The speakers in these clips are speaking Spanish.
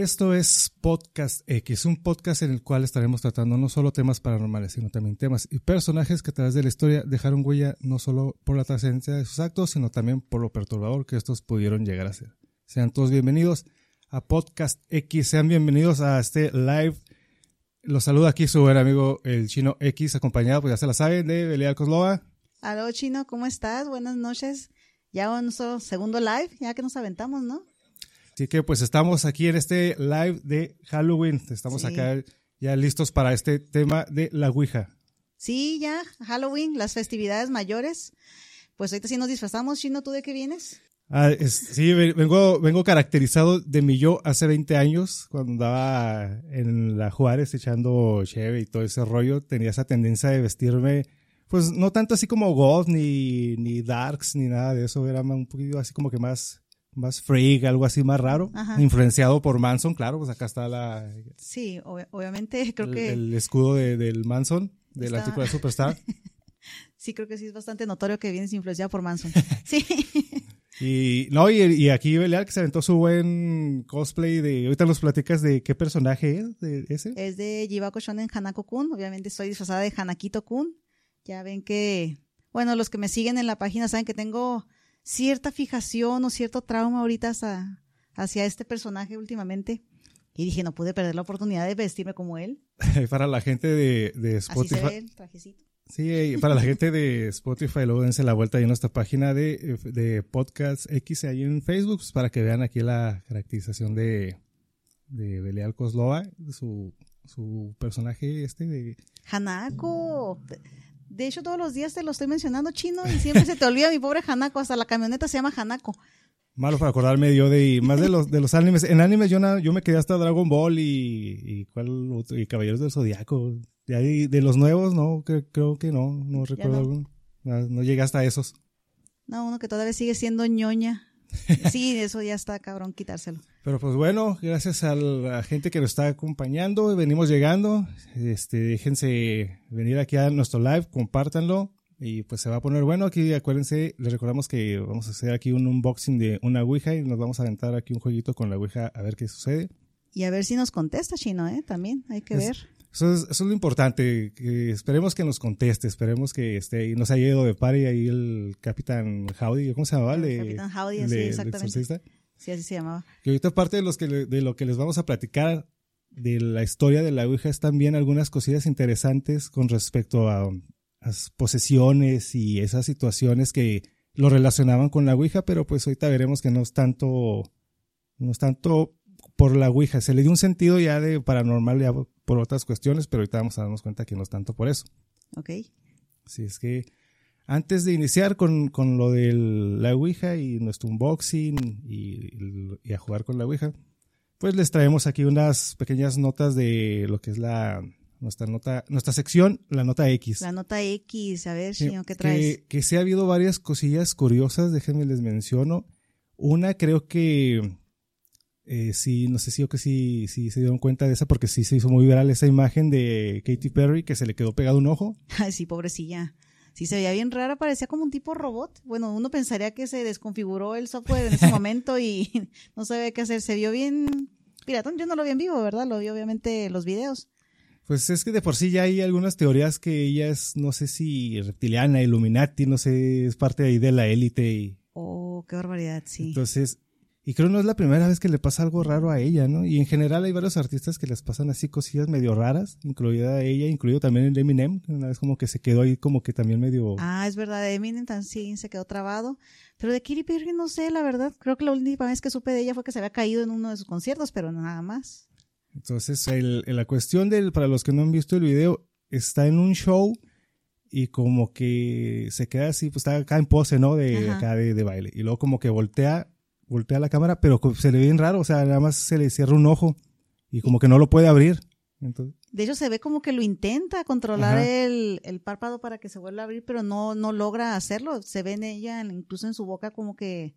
Esto es Podcast X, un podcast en el cual estaremos tratando no solo temas paranormales, sino también temas y personajes que a través de la historia dejaron huella no solo por la trascendencia de sus actos, sino también por lo perturbador que estos pudieron llegar a ser. Sean todos bienvenidos a Podcast X, sean bienvenidos a este live. Los saluda aquí su buen amigo el Chino X, acompañado, pues ya se la saben, de Belial Coslova. Aló Chino, ¿cómo estás? Buenas noches. Ya nuestro segundo live, ya que nos aventamos, ¿no? Así que pues estamos aquí en este live de Halloween. Estamos acá ya listos para este tema de la Ouija. Sí, ya, Halloween, las festividades mayores. Pues ahorita sí nos disfrazamos. Chino, ¿tú de qué vienes? Ah, sí, vengo, vengo caracterizado de mi yo hace 20 años, cuando andaba en la Juárez echando cheve y todo ese rollo. Tenía esa tendencia de vestirme, pues no tanto así como goth, ni, ni darks, ni nada de eso. Era un poquito así como que más más freak, algo así más raro, influenciado por Manson, claro, pues acá está la... Sí, obviamente creo que... El escudo de, del Manson, del artículo de Superstar. sí, creo que sí es bastante notorio que vienes influenciado por Manson. Sí. y no, y, aquí Belial que se aventó su buen cosplay de... Ahorita nos platicas de qué personaje es de ese. Es de Jibako Shonen Hanako-kun, obviamente estoy disfrazada de Hanakito-kun. Ya ven que... Bueno, los que me siguen en la página saben que tengo cierta fijación o cierto trauma ahorita hacia, este personaje últimamente. Y dije, no pude perder la oportunidad de vestirme como él. para la gente de, Spotify. Sí, para la gente de Spotify, luego dense la vuelta ahí en nuestra página de, de Podcast X ahí en Facebook, pues, para que vean aquí la caracterización de, de Belial Koslova, su, su personaje este de... Hanako. De hecho, todos los días te lo estoy mencionando chino y siempre se te olvida mi pobre Hanako. Hasta la camioneta se llama Hanako. Malo para acordarme yo de más de los de los animes. En animes yo yo me quedé hasta Dragon Ball y y, y Caballeros del Zodiaco. De, de los nuevos no creo, que no, no recuerdo no. No, llegué hasta esos. No, uno que todavía sigue siendo ñoña. Sí, eso ya está cabrón quitárselo. Pero pues bueno, gracias a la gente que nos está acompañando, venimos llegando. Este, déjense venir aquí a nuestro live, compártanlo y pues se va a poner bueno. Aquí acuérdense, les recordamos que vamos a hacer aquí un unboxing de una Ouija y nos vamos a aventar aquí un jueguito con la Ouija a ver qué sucede. Y a ver si nos contesta Chino, ¿eh? También hay que ver. Eso es, eso es, lo importante, que esperemos que nos conteste, esperemos que esté, nos haya ido de par y ahí el Capitán Howdy, ¿cómo se llamaba? El Capitán Howdy, sí, exactamente. Sí, así se llamaba. Que ahorita parte de, los que, de lo que les vamos a platicar de la historia de la Ouija es también algunas cosillas interesantes con respecto a, las posesiones y esas situaciones que lo relacionaban con la Ouija, pero pues ahorita veremos que no es tanto, no es tanto por la Ouija, se le dio un sentido ya de paranormal ya por otras cuestiones, pero ahorita vamos a darnos cuenta que no es tanto por eso. Ok. Así es que antes de iniciar con, con lo de la Ouija y nuestro unboxing y, a jugar con la Ouija, pues les traemos aquí unas pequeñas notas de lo que es la nuestra nota, nuestra sección, la nota X. La nota X, a ver, señor, ¿qué traes? Que, que sí ha habido varias cosillas curiosas, déjenme les menciono. Una creo que eh, sí, no sé si o que sí, sí se dieron cuenta de esa porque sí se hizo muy viral esa imagen de Katy Perry que se le quedó pegado un ojo. Ay, sí, pobrecilla sí se veía bien rara, parecía como un tipo robot. Bueno, uno pensaría que se desconfiguró el software en ese momento y no sabía qué hacer. Se vio bien piratón. Yo no lo vi en vivo, ¿verdad? Lo vi obviamente los videos. Pues es que de por sí ya hay algunas teorías que ella es, no sé si reptiliana, Illuminati, no sé, es parte ahí de la élite. Y... Oh, qué barbaridad, sí. Entonces, y creo no es la primera vez que le pasa algo raro a ella, ¿no? Y en general hay varios artistas que les pasan así cosillas medio raras, incluida ella, incluido también el Eminem, que una vez como que se quedó ahí como que también medio... Ah, es verdad, Eminem también se quedó trabado. Pero de Katy Perry no sé, la verdad. Creo que la última vez que supe de ella fue que se había caído en uno de sus conciertos, pero nada más. Entonces, el, la cuestión del, para los que no han visto el video, está en un show y como que se queda así, pues está acá en pose, ¿no? De acá de, de baile. Y luego como que voltea voltea la cámara, pero se le ve bien raro, o sea, nada más se le cierra un ojo y como que no lo puede abrir. De hecho, se ve como que lo intenta controlar el, párpado para que se vuelva a abrir, pero no, no logra hacerlo. Se ve en ella, incluso en su boca, como que,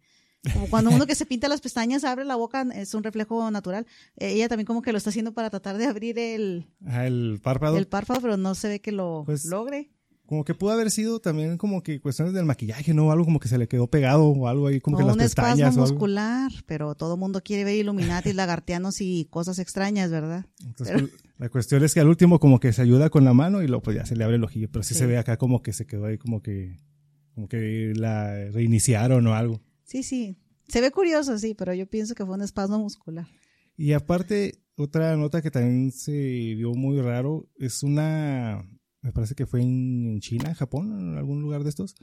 como cuando uno que se pinta las pestañas abre la boca, es un reflejo natural. Ella también como que lo está haciendo para tratar de abrir el, el párpado. El párpado, pero no se ve que lo pues, logre. Como que pudo haber sido también como que cuestiones del maquillaje, ¿no? Algo como que se le quedó pegado o algo ahí como que las un pestañas espasmo o algo. muscular, pero todo mundo quiere ver Illuminati, lagartianos y cosas extrañas, ¿verdad? Entonces, pues, la cuestión es que al último como que se ayuda con la mano y luego pues ya se le abre el ojillo, pero sí, Sí. se ve acá como que se quedó ahí como que como que la reiniciaron o algo. Sí, sí. Se ve curioso, sí, pero yo pienso que fue un espasmo muscular. Y aparte, otra nota que también se vio muy raro es una, me parece que fue en China, en Japón, en algún lugar de estos.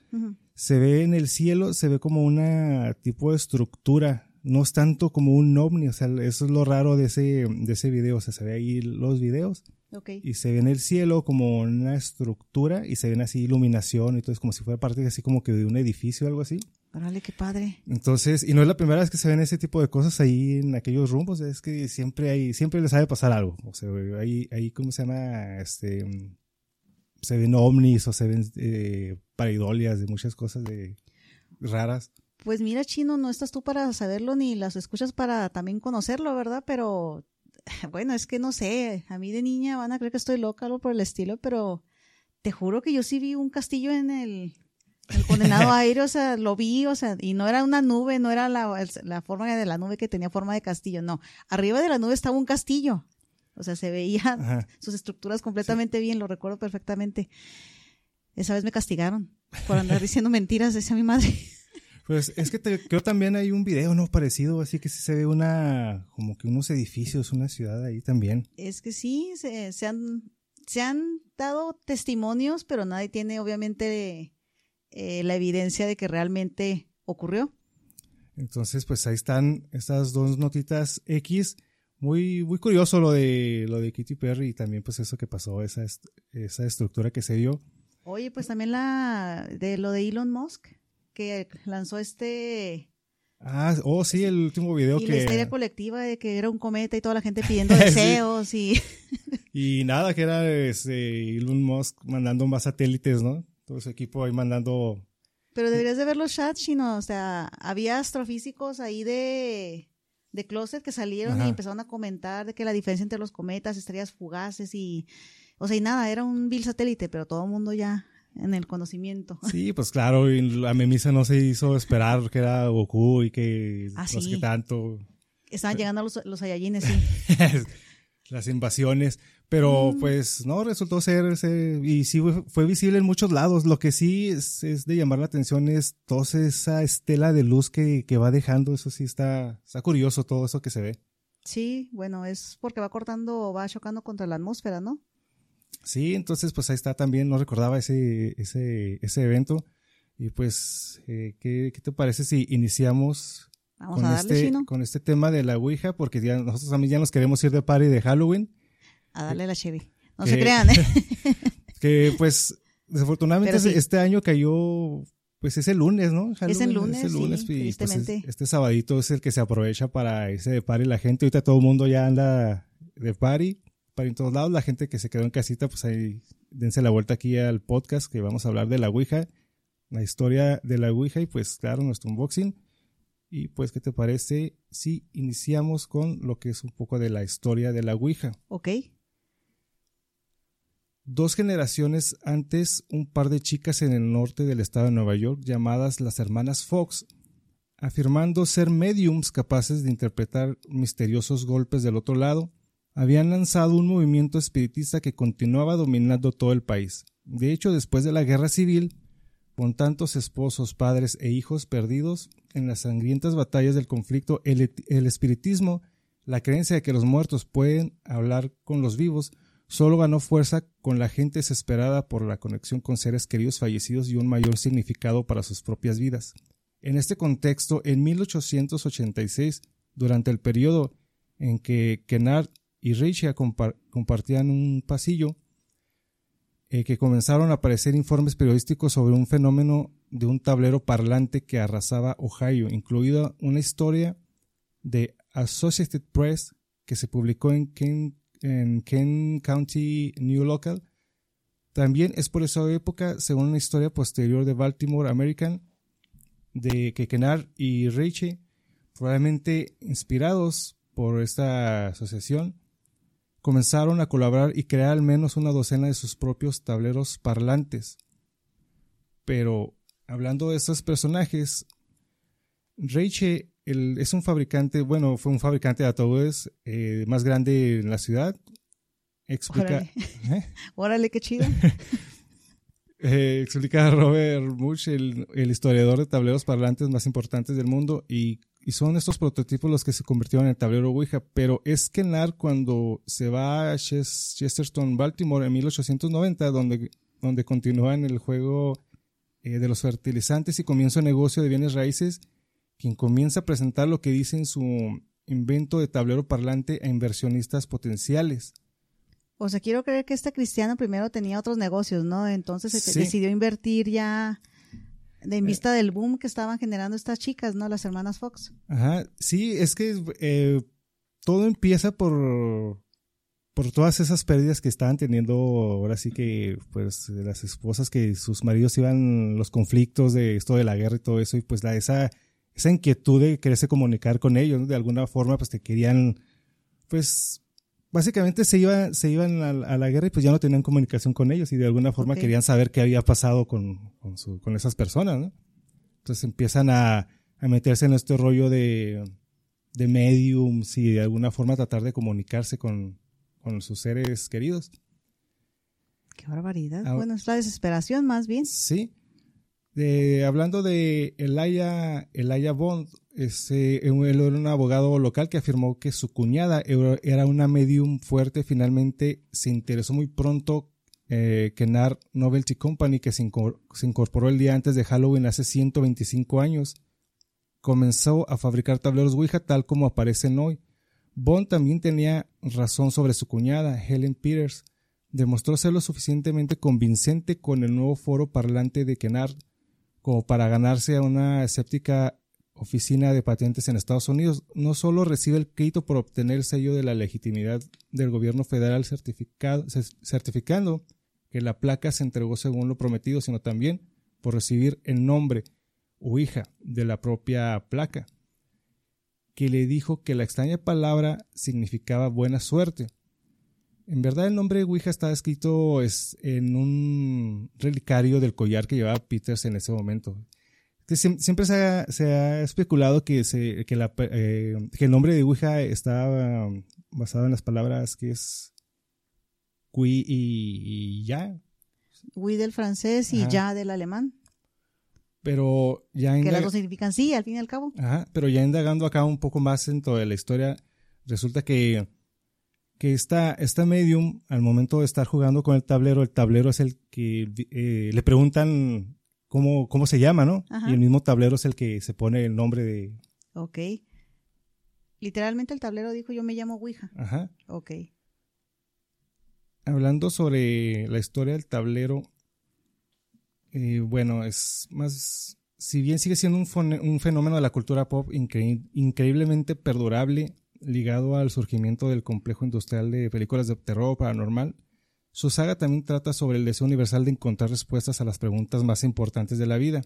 Se ve en el cielo, se ve como una tipo de estructura, no es tanto como un ovni, o sea, eso es lo raro de ese, de ese video, o sea, se ve ahí los videos Ok. y se ve en el cielo como una estructura y se ven así iluminación y todo, es como si fuera parte así como que de un edificio o algo así. Órale, qué padre. Entonces, y no es la primera vez que se ven ese tipo de cosas ahí en aquellos rumbos, es que siempre hay, siempre les sabe pasar algo. O sea, ahí, ahí ¿cómo se llama? Este, se ven ovnis o se ven eh, paridolias de muchas cosas de raras. Pues mira, Chino, no estás tú para saberlo ni las escuchas para también conocerlo, ¿verdad? Pero bueno, es que no sé, a mí de niña van a creer que estoy loca, algo por el estilo, pero te juro que yo sí vi un castillo en el, el condenado aire, o sea, lo vi, o sea, y no era una nube, no era la, la forma de la nube que tenía forma de castillo, no. Arriba de la nube estaba un castillo. O sea, se veían Ajá. sus estructuras completamente bien, lo recuerdo perfectamente. Esa vez me castigaron por andar diciendo mentiras, decía mi madre. Pues es que te- creo también hay un video, ¿no? Parecido, así que sí se ve una, como que unos edificios, una ciudad ahí también. Es que sí, se, se han, se han dado testimonios, pero nadie tiene obviamente eh, la evidencia de que realmente ocurrió. Entonces, pues ahí están estas dos notitas X. Muy, muy curioso lo de lo de Katy Perry y también pues eso que pasó, esa, est- esa estructura que se dio. Oye, pues también la de lo de Elon Musk, que lanzó este Ah, oh sí, el último video y la histeria que colectiva de que era un cometa y toda la gente pidiendo deseos y y nada que era este, Elon Musk mandando más satélites, ¿no? Todo su equipo ahí mandando Pero deberías de ver los chats, Chino. O sea, había astrofísicos ahí de, de closet que salieron Ajá. y empezaron a comentar de que la diferencia entre los cometas, estrellas fugaces y... O sea, y nada, era un vil satélite, pero todo el mundo ya en el conocimiento. Sí, pues claro, y la memisa no se hizo esperar que era Goku y que Ah, no sé sí. qué tanto. Estaban llegando los, los Saiyajines, sí. las invasiones, pero Mm. pues no, resultó ser, ese- y sí fue, fue visible en muchos lados. Lo que sí es, es de llamar la atención es toda esa estela de luz que, que va dejando, eso sí está, está curioso todo eso que se ve. Sí, bueno, es porque va cortando o va chocando contra la atmósfera, ¿no? Sí, entonces pues ahí está también, no recordaba ese, ese, ese evento. Y pues, eh, ¿qué, qué te parece si iniciamos Vamos con a darle, este, Chino. con este tema de la Ouija? Porque ya nosotros también ya nos queremos ir de party de Halloween. A darle la Chevy. No que- se crean, ¿eh? Que pues desafortunadamente sí. este año cayó, pues es el lunes, ¿no? Es el lunes, sí, y, pues, es- tristemente. este sabadito es el que se aprovecha para irse de party la gente. Ahorita todo el mundo ya anda de party, party en todos lados. La gente que se quedó en casita, pues ahí dense la vuelta aquí al podcast que vamos a hablar de la Ouija, la historia de la Ouija y pues claro, nuestro unboxing. Y pues, ¿qué te parece si iniciamos con lo que es un poco de la historia de la Ouija? ok. Dos generaciones antes, un par de chicas en el norte del estado de Nueva York llamadas las hermanas Fox, afirmando ser mediums capaces de interpretar misteriosos golpes del otro lado, habían lanzado un movimiento espiritista que continuaba dominando todo el país. De hecho, después de la guerra civil, con tantos esposos, padres e hijos perdidos en las sangrientas batallas del conflicto, el, el espiritismo, la creencia de que los muertos pueden hablar con los vivos, solo ganó fuerza con la gente desesperada por la conexión con seres queridos fallecidos y un mayor significado para sus propias vidas. En este contexto, en 1886, durante el periodo en que Kennard y Richia compa- compartían un pasillo, eh, que comenzaron a aparecer informes periodísticos sobre un fenómeno de un tablero parlante que arrasaba Ohio, incluida una historia de Associated Press que se publicó en Ken, en Ken County New Local. También es por esa época, según una historia posterior de Baltimore American, de que Kennard y Ritchie, probablemente inspirados por esta asociación, comenzaron a colaborar y crear al menos una docena de sus propios tableros parlantes. Pero hablando de estos personajes, Reiche es un fabricante, bueno, fue un fabricante de ataúdes eh, más grande en la ciudad. Explica. Órale, ¿eh? qué chido. Eh, explica Robert Much, el, historiador de tableros parlantes más importantes del mundo, y, son estos prototipos los que se convirtieron en el tablero Ouija. Pero es que Nar, cuando se va a Chesterton, Baltimore, en 1890, donde, donde continúa en el juego de los fertilizantes y comienza un negocio de bienes raíces, quien comienza a presentar lo que dice en su invento de tablero parlante a inversionistas potenciales. O sea, quiero creer que este cristiano primero tenía otros negocios, ¿no? Entonces decidió invertir ya de en eh. vista del boom que estaban generando estas chicas, ¿no? Las hermanas Fox. Ajá, sí, es que eh, todo empieza por, por todas esas pérdidas que estaban teniendo ahora sí que, pues, las esposas que sus maridos iban, los conflictos de esto de la guerra y todo eso, y pues la, esa esa inquietud de quererse comunicar con ellos, de alguna forma, pues te querían, pues básicamente se, iba, se iban a, la guerra y pues ya no tenían comunicación con ellos y de alguna forma querían saber qué había pasado con, con, su, con esas personas, ¿no? Entonces empiezan a, a meterse en este rollo de, de mediums y de alguna forma tratar de comunicarse con, con sus seres queridos. Qué barbaridad. Ah, bueno, es la desesperación más bien. Sí hablando de Elaya, Elaya Bond, este, él era un abogado local que afirmó que su cuñada era una medium fuerte. Finalmente se interesó muy pronto eh, Kenar Novelty Company, que se, incorporó el día antes de Halloween hace 125 años. Comenzó a fabricar tableros Ouija tal como aparecen hoy. Bond también tenía razón sobre su cuñada, Helen Peters. Demostró ser lo suficientemente convincente con el nuevo foro parlante de Kennard como para ganarse a una escéptica oficina de patentes en Estados Unidos, no solo recibe el crédito por obtener el sello de la legitimidad del gobierno federal certificando que la placa se entregó según lo prometido, sino también por recibir el nombre o hija de la propia placa, que le dijo que la extraña palabra significaba buena suerte en verdad el nombre Ouija está escrito es, en un relicario del collar que llevaba Peters en ese momento. siempre se ha, especulado que, se, que, la, eh, que, el nombre de Ouija está um, basado en las palabras que es Qui y, ya. Oui del francés y ya del alemán. Pero ya Que las dos significan sí, al fin y al cabo. Ajá, pero ya indagando acá un poco más en toda la historia, resulta que que esta, esta medium, al momento de estar jugando con el tablero, el tablero es el que eh, le preguntan cómo, cómo se llama, ¿no? Y el mismo tablero es el que se pone el nombre de... Ok. Literalmente el tablero dijo yo me llamo Ouija. Ajá. Ok. Hablando sobre la historia del tablero, eh, bueno, es más, si bien sigue siendo un, un fenómeno de la cultura pop increíblemente perdurable, ligado al surgimiento del complejo industrial de películas de terror paranormal, su saga también trata sobre el deseo universal de encontrar respuestas a las preguntas más importantes de la vida,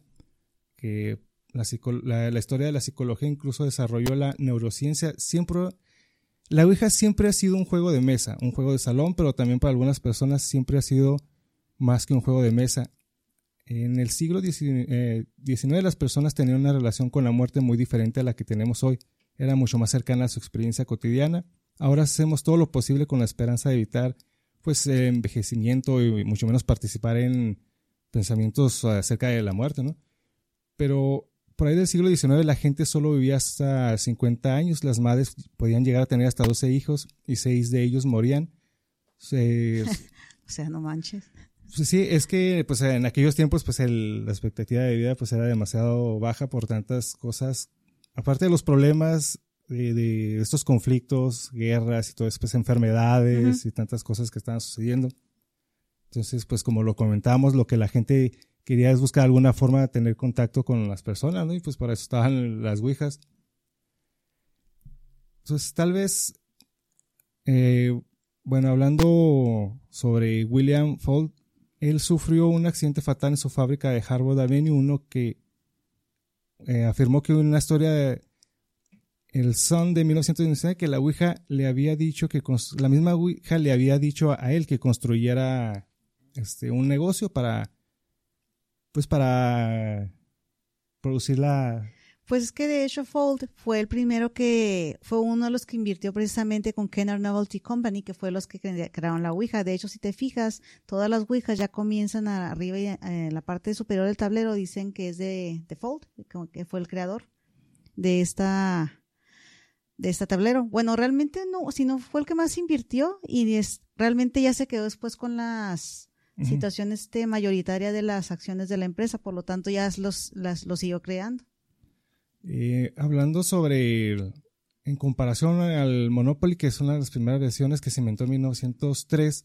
que la, historia de la psicología incluso desarrolló la neurociencia. Siempre, la Ouija siempre ha sido un juego de mesa, un juego de salón, pero también para algunas personas siempre ha sido más que un juego de mesa. En el siglo XIX eh, las personas tenían una relación con la muerte muy diferente a la que tenemos hoy era mucho más cercana a su experiencia cotidiana. Ahora hacemos todo lo posible con la esperanza de evitar pues envejecimiento y mucho menos participar en pensamientos acerca de la muerte, ¿no? Pero por ahí del siglo XIX la gente solo vivía hasta 50 años, las madres podían llegar a tener hasta 12 hijos y seis de ellos morían. o sea, no manches. Pues sí, es que pues en aquellos tiempos pues la expectativa de vida pues era demasiado baja por tantas cosas aparte de los problemas de, estos conflictos, guerras y todo eso, pues enfermedades y tantas cosas que estaban sucediendo. Entonces, pues como lo comentamos, lo que la gente quería es buscar alguna forma de tener contacto con las personas, ¿no? Y pues para eso estaban las ouijas. Entonces, tal vez, eh, bueno, hablando sobre William Fold, él sufrió un accidente fatal en su fábrica de Harvard Avenue, uno que eh, afirmó que una historia de el son de 1919 que la Ouija le había dicho que la misma Ouija le había dicho a él que construyera este un negocio para pues para producir la... Pues es que de hecho Fold fue el primero que, fue uno de los que invirtió precisamente con Kenner Novelty Company, que fue los que crearon la Ouija. De hecho, si te fijas, todas las Ouijas ya comienzan arriba y en la parte superior del tablero dicen que es de, de Fold, que fue el creador de esta, de este tablero. Bueno, realmente no, sino fue el que más invirtió y es, realmente ya se quedó después con las situaciones este, mayoritarias de las acciones de la empresa, por lo tanto ya los, las, los siguió creando. Eh, hablando sobre, en comparación al Monopoly, que es una de las primeras versiones que se inventó en 1903,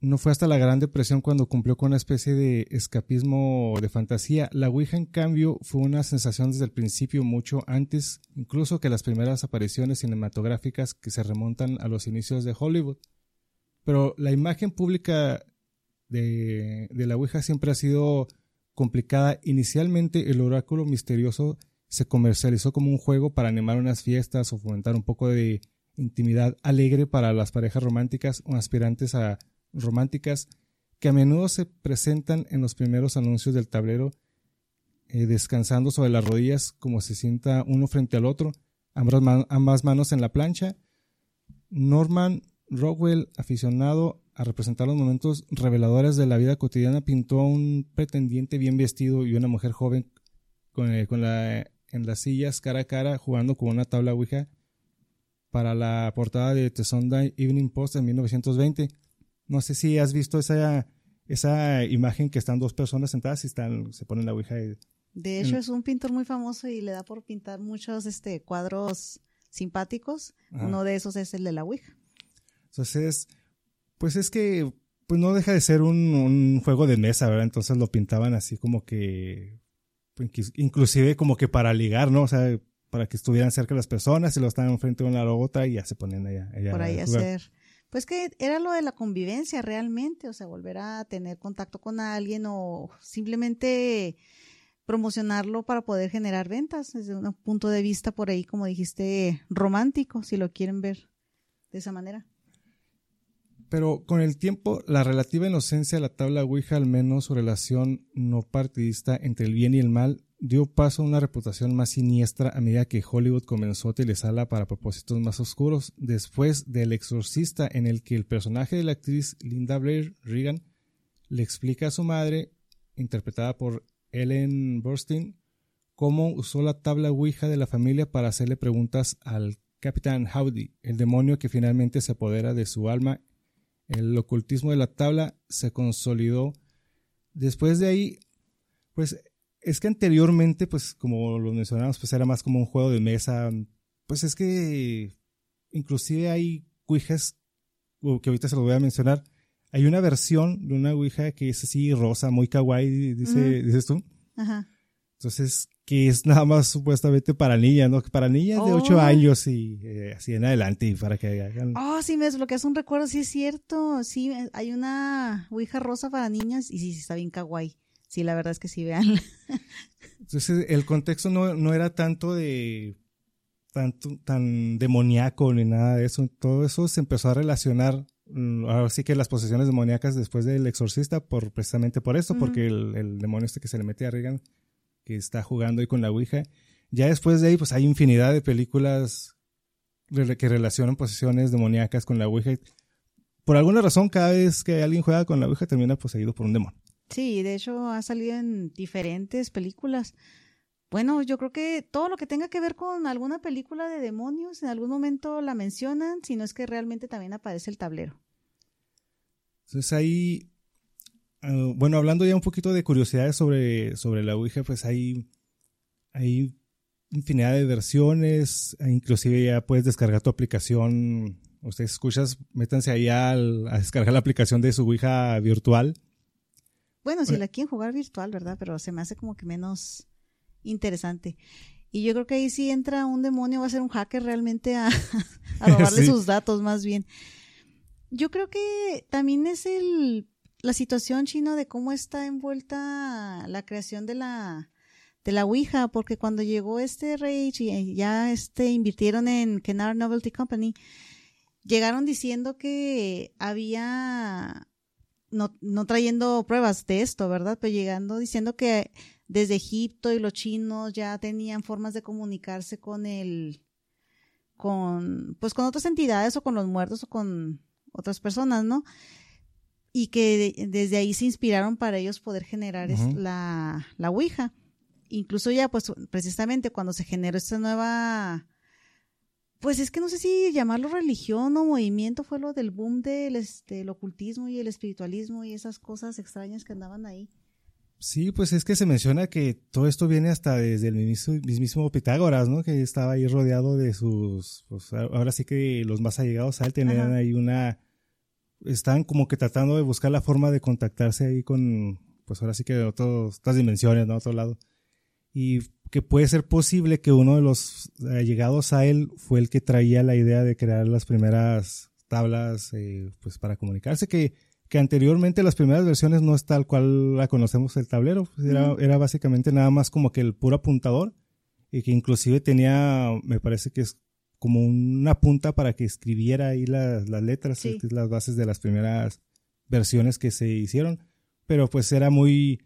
no fue hasta la Gran Depresión cuando cumplió con una especie de escapismo de fantasía. La Ouija, en cambio, fue una sensación desde el principio mucho antes, incluso que las primeras apariciones cinematográficas que se remontan a los inicios de Hollywood. Pero la imagen pública de, de la Ouija siempre ha sido complicada. Inicialmente el oráculo misterioso se comercializó como un juego para animar unas fiestas o fomentar un poco de intimidad alegre para las parejas románticas o aspirantes a románticas que a menudo se presentan en los primeros anuncios del tablero, eh, descansando sobre las rodillas como se sienta uno frente al otro, ambas, manos en la plancha. Norman Rockwell, aficionado a representar los momentos reveladores de la vida cotidiana, pintó a un pretendiente bien vestido y una mujer joven con, eh, la, en las sillas cara a cara jugando con una tabla Ouija para la portada de The Sunday Evening Post en 1920. No sé si has visto esa, esa imagen que están dos personas sentadas y están, se ponen la ouija. de hecho, es un pintor muy famoso y le da por pintar muchos este, cuadros simpáticos. Uno de esos es el de la ouija. Entonces, pues es que pues no deja de ser un, juego de mesa, ¿verdad? Entonces lo pintaban así como que, inclusive como que para ligar, ¿no? O sea, para que estuvieran cerca las personas y lo estaban frente a una a la otra y ya se ponían allá. Por ahí a hacer pues que era lo de la convivencia realmente, o sea, volver a tener contacto con alguien o simplemente promocionarlo para poder generar ventas desde un punto de vista por ahí, como dijiste, romántico, si lo quieren ver de esa manera. Pero con el tiempo, la relativa inocencia de la tabla Ouija, al menos su relación no partidista entre el bien y el mal, dio paso a una reputación más siniestra a medida que Hollywood comenzó a utilizarla para propósitos más oscuros, después del exorcista en el que el personaje de la actriz Linda Blair Regan le explica a su madre, interpretada por Ellen Burstyn, cómo usó la tabla Ouija de la familia para hacerle preguntas al Capitán Howdy, el demonio que finalmente se apodera de su alma. El ocultismo de la tabla se consolidó. Después de ahí, pues es que anteriormente, pues como lo mencionamos, pues era más como un juego de mesa. Pues es que inclusive hay ouijas, que ahorita se lo voy a mencionar, hay una versión de una ouija que es así rosa, muy kawaii, dice, dices tú. Ajá. Entonces, que es nada más supuestamente para niñas, ¿no? Para niñas de 8 años y eh, así en adelante, y para que hagan... Oh, sí, me es un recuerdo, sí es cierto. Sí, hay una ouija rosa para niñas y sí, sí está bien kawaii. Sí, la verdad es que sí, vean. Entonces, el contexto no, era tanto de tanto, tan demoníaco ni nada de eso. Todo eso se empezó a relacionar, mm, ahora sí que las posesiones demoníacas después del exorcista, por, precisamente por esto, porque el, demonio este que se le mete a Regan, que está jugando ahí con la Ouija, ya después de ahí, pues hay infinidad de películas que relacionan posesiones demoníacas con la Ouija. Por alguna razón, cada vez que alguien juega con la Ouija termina poseído por un demonio. Sí, de hecho ha salido en diferentes películas. Bueno, yo creo que todo lo que tenga que ver con alguna película de demonios, en algún momento la mencionan, si no es que realmente también aparece el tablero. Entonces ahí, ah, bueno, hablando ya un poquito de curiosidades sobre, sobre la Ouija, pues hay, hay infinidad de versiones, e inclusive ya puedes descargar tu aplicación. Ustedes escuchas, métanse ahí a descargar la aplicación de su Ouija virtual bueno, si la quieren jugar virtual, ¿verdad? Pero se me hace como que menos interesante. Y yo creo que ahí sí entra un demonio, va a ser un hacker realmente a, robarle sus datos más bien. Yo creo que también es el la situación chino de cómo está envuelta la creación de la de la Ouija, porque cuando llegó este rey y ya este invirtieron en Kenar Novelty Company, llegaron diciendo que había no, no trayendo pruebas de esto, ¿verdad? Pero llegando diciendo que desde Egipto y los chinos ya tenían formas de comunicarse con el, con, pues con otras entidades o con los muertos o con otras personas, ¿no? Y que desde ahí se inspiraron para ellos poder generar la, la Ouija. Incluso ya, pues precisamente cuando se generó esta nueva pues es que no sé si llamarlo religión o movimiento fue lo del boom del este, ocultismo y el espiritualismo y esas cosas extrañas que andaban ahí. Sí, pues es que se menciona que todo esto viene hasta desde el mismo, Pitágoras, ¿no? Que estaba ahí rodeado de sus, pues ahora sí que los más allegados a él tenían ahí una, estaban como que tratando de buscar la forma de contactarse ahí con, pues ahora sí que de otras dimensiones, ¿no? Otro lado. Y que puede ser posible que uno de los allegados a él fue el que traía la idea de crear las primeras tablas eh, pues para comunicarse, que, que anteriormente las primeras versiones no es tal cual la conocemos el tablero, pues, era, era básicamente nada más como que el puro apuntador y que inclusive tenía, me parece que es como una punta para que escribiera ahí las, las letras, las bases de las primeras versiones que se hicieron, pero pues era muy,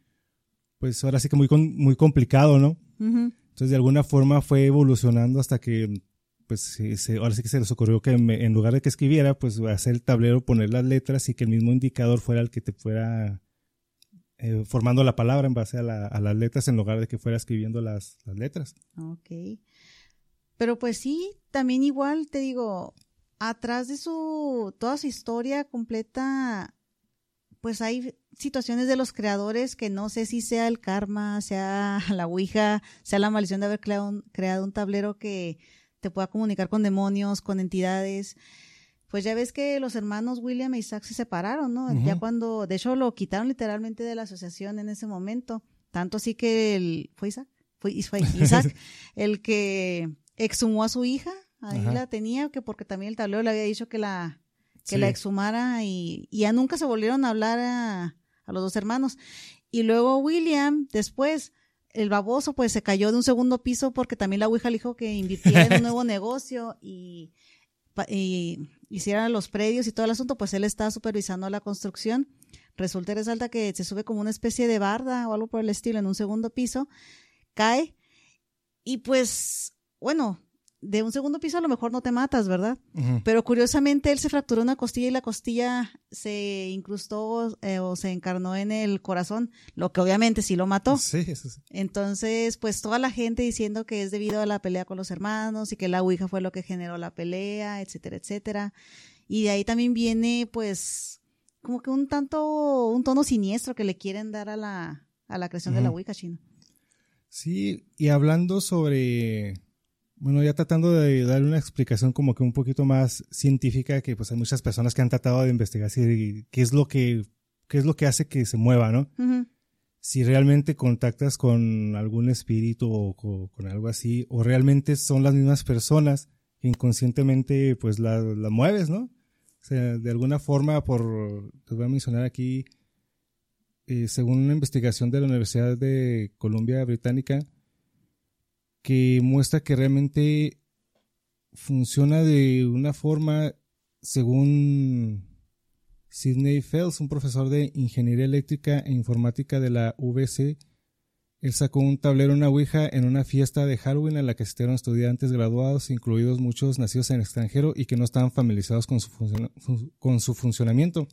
pues ahora sí que muy, muy complicado, ¿no? Entonces, de alguna forma fue evolucionando hasta que, pues, ahora sí que se les ocurrió que en, lugar de que escribiera, pues, hacer el tablero, poner las letras y que el mismo indicador fuera el que te fuera eh, formando la palabra en base a, las letras en lugar de que fuera escribiendo las, las letras. Ok. Pero pues sí, también igual te digo, atrás de su, toda su historia completa, pues hay situaciones de los creadores que no sé si sea el karma, sea la Ouija, sea la maldición de haber creado un, creado un tablero que te pueda comunicar con demonios, con entidades. Pues ya ves que los hermanos William e Isaac se separaron, ¿no? Ya cuando, de hecho, lo quitaron literalmente de la asociación en ese momento. Tanto así que el, ¿fue Isaac? Fue, Isaac el que exhumó a su hija, ahí la tenía, que porque también el tablero le había dicho que la, que la exhumara y, ya nunca se volvieron a hablar a, los dos hermanos. Y luego William, después, el baboso, pues se cayó de un segundo piso porque también la Ouija le dijo que invirtiera en un nuevo negocio y, hiciera los predios y todo el asunto, pues él está supervisando la construcción. Resulta y resalta que se sube como una especie de barda o algo por el estilo en un segundo piso, cae y pues, bueno, de un segundo piso a lo mejor no te matas, ¿verdad? Pero curiosamente él se fracturó una costilla y la costilla se incrustó eh, o se encarnó en el corazón, lo que obviamente sí lo mató. Sí, eso sí. Entonces, pues toda la gente diciendo que es debido a la pelea con los hermanos y que la Ouija fue lo que generó la pelea, etcétera, etcétera. Y de ahí también viene, pues, como que un tanto, un tono siniestro que le quieren dar a la, a la creación de la Ouija chino. Sí, y hablando sobre bueno, ya tratando de dar una explicación como que un poquito más científica, que pues hay muchas personas que han tratado de investigar si, qué es lo que, qué es lo que hace que se mueva, ¿no? Si realmente contactas con algún espíritu o con, algo así, o realmente son las mismas personas que inconscientemente pues la, mueves, ¿no? O sea, de alguna forma, por, te voy a mencionar aquí, eh, según una investigación de la Universidad de Columbia Británica, que muestra que realmente funciona de una forma según Sidney Fells, un profesor de ingeniería eléctrica e informática de la UBC. Él sacó un tablero, una ouija, en una fiesta de Halloween a la que asistieron estudiantes graduados, incluidos muchos nacidos en el extranjero y que no estaban familiarizados con su, con su funcionamiento.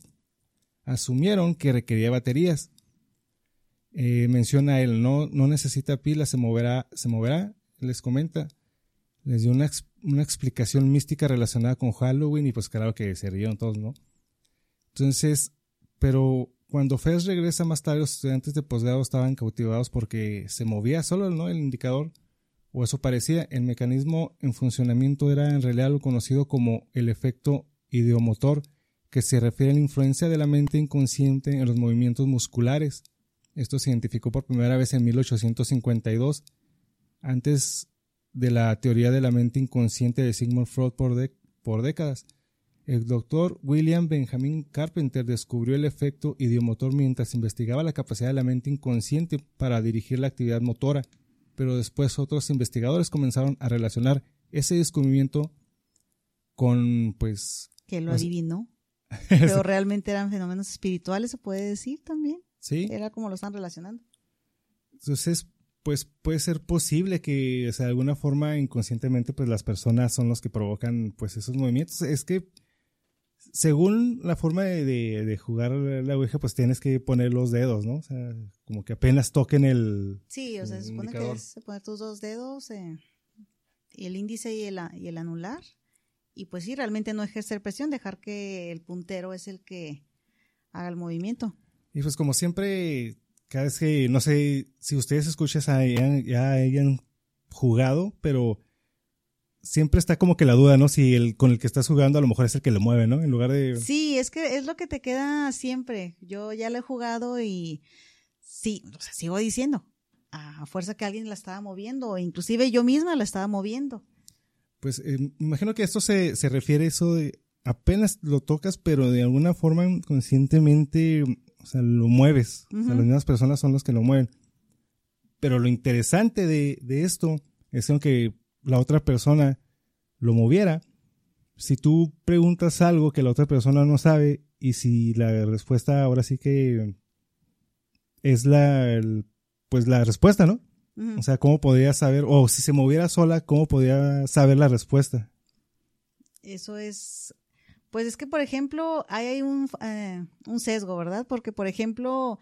Asumieron que requería baterías. Eh, menciona él, no, no necesita pilas, se moverá, se moverá les comenta, les dio una, una, explicación mística relacionada con Halloween y pues claro que se rieron todos, ¿no? Entonces, pero cuando Fez regresa más tarde, los estudiantes de posgrado estaban cautivados porque se movía solo ¿no? el indicador, o eso parecía. El mecanismo en funcionamiento era en realidad lo conocido como el efecto ideomotor, que se refiere a la influencia de la mente inconsciente en los movimientos musculares. Esto se identificó por primera vez en 1852 antes de la teoría de la mente inconsciente de Sigmund Freud por, décadas. El doctor William Benjamin Carpenter descubrió el efecto idiomotor mientras investigaba la capacidad de la mente inconsciente para dirigir la actividad motora, pero después otros investigadores comenzaron a relacionar ese descubrimiento con, pues... Que lo adivinó. pero realmente eran fenómenos espirituales, se puede decir también. Sí. Era como lo están relacionando. Entonces, pues puede ser posible que, o sea, de alguna forma inconscientemente, pues las personas son los que provocan, pues esos movimientos. Es que, según la forma de, de, jugar la Ouija, pues tienes que poner los dedos, ¿no? O sea, como que apenas toquen el. Sí, o sea, se supone que es poner tus dos dedos, eh, el índice y el, y el anular. Y pues sí, realmente no ejercer presión, dejar que el puntero es el que haga el movimiento. Y pues como siempre, cada vez que, no sé si ustedes escuchan, ya hayan jugado, pero siempre está como que la duda, ¿no? Si el con el que estás jugando a lo mejor es el que lo mueve, ¿no? En lugar de... Sí, es que es lo que te queda siempre. Yo ya lo he jugado y sí, o sea, sigo diciendo, a fuerza que alguien la estaba moviendo, o inclusive yo misma la estaba moviendo. Pues eh, me imagino que esto se, se refiere a eso de apenas lo tocas, pero de alguna forma conscientemente, sea, lo mueves. o sea, las mismas personas son las que lo mueven. Pero lo interesante de, de esto es que aunque la otra persona lo moviera, si tú preguntas algo que la otra persona no sabe y si la respuesta ahora sí que es la, pues la respuesta, ¿no? O sea, ¿cómo podría saber, o si se moviera sola, cómo podría saber la respuesta? Eso es, pues es que, por ejemplo, hay un, eh, un sesgo, ¿verdad? Porque, por ejemplo,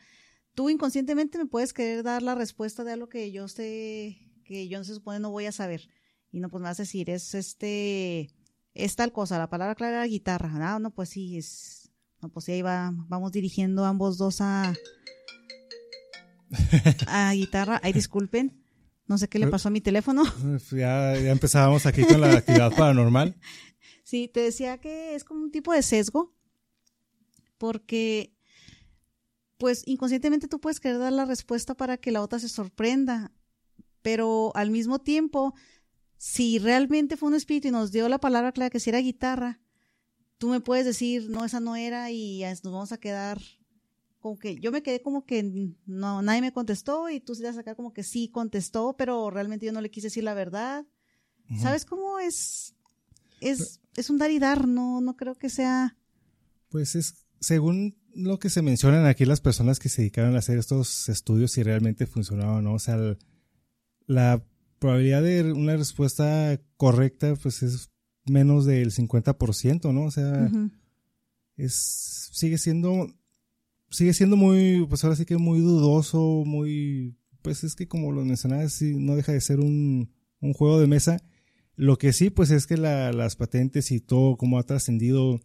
tú inconscientemente me puedes querer dar la respuesta de algo que yo sé, que yo se supone no voy a saber. Y no, pues me vas a decir, es este, es tal cosa, la palabra clara era guitarra. Ah, no, pues sí, es, no, pues sí, ahí va, vamos dirigiendo ambos dos a, a guitarra. Ay, disculpen. No sé qué le pasó a mi teléfono. Ya, ya empezábamos aquí con la actividad paranormal. Sí, te decía que es como un tipo de sesgo, porque pues inconscientemente tú puedes querer dar la respuesta para que la otra se sorprenda, pero al mismo tiempo, si realmente fue un espíritu y nos dio la palabra clara que si era guitarra, tú me puedes decir, no, esa no era y nos vamos a quedar como que yo me quedé como que no, nadie me contestó y tú se vas a sacar como que sí contestó, pero realmente yo no le quise decir la verdad. ¿Sabes cómo es? Es, es un dar y dar, no, no creo que sea. Pues es, según lo que se mencionan aquí las personas que se dedicaron a hacer estos estudios si realmente funcionaban no. O sea, la probabilidad de una respuesta correcta, pues es menos del 50%, ¿no? O sea, es, sigue siendo sigue siendo muy, pues ahora sí que muy dudoso, muy, pues es que como lo mencionaba, sí, no deja de ser un, un juego de mesa. Lo que sí, pues es que la, las patentes y todo como ha trascendido,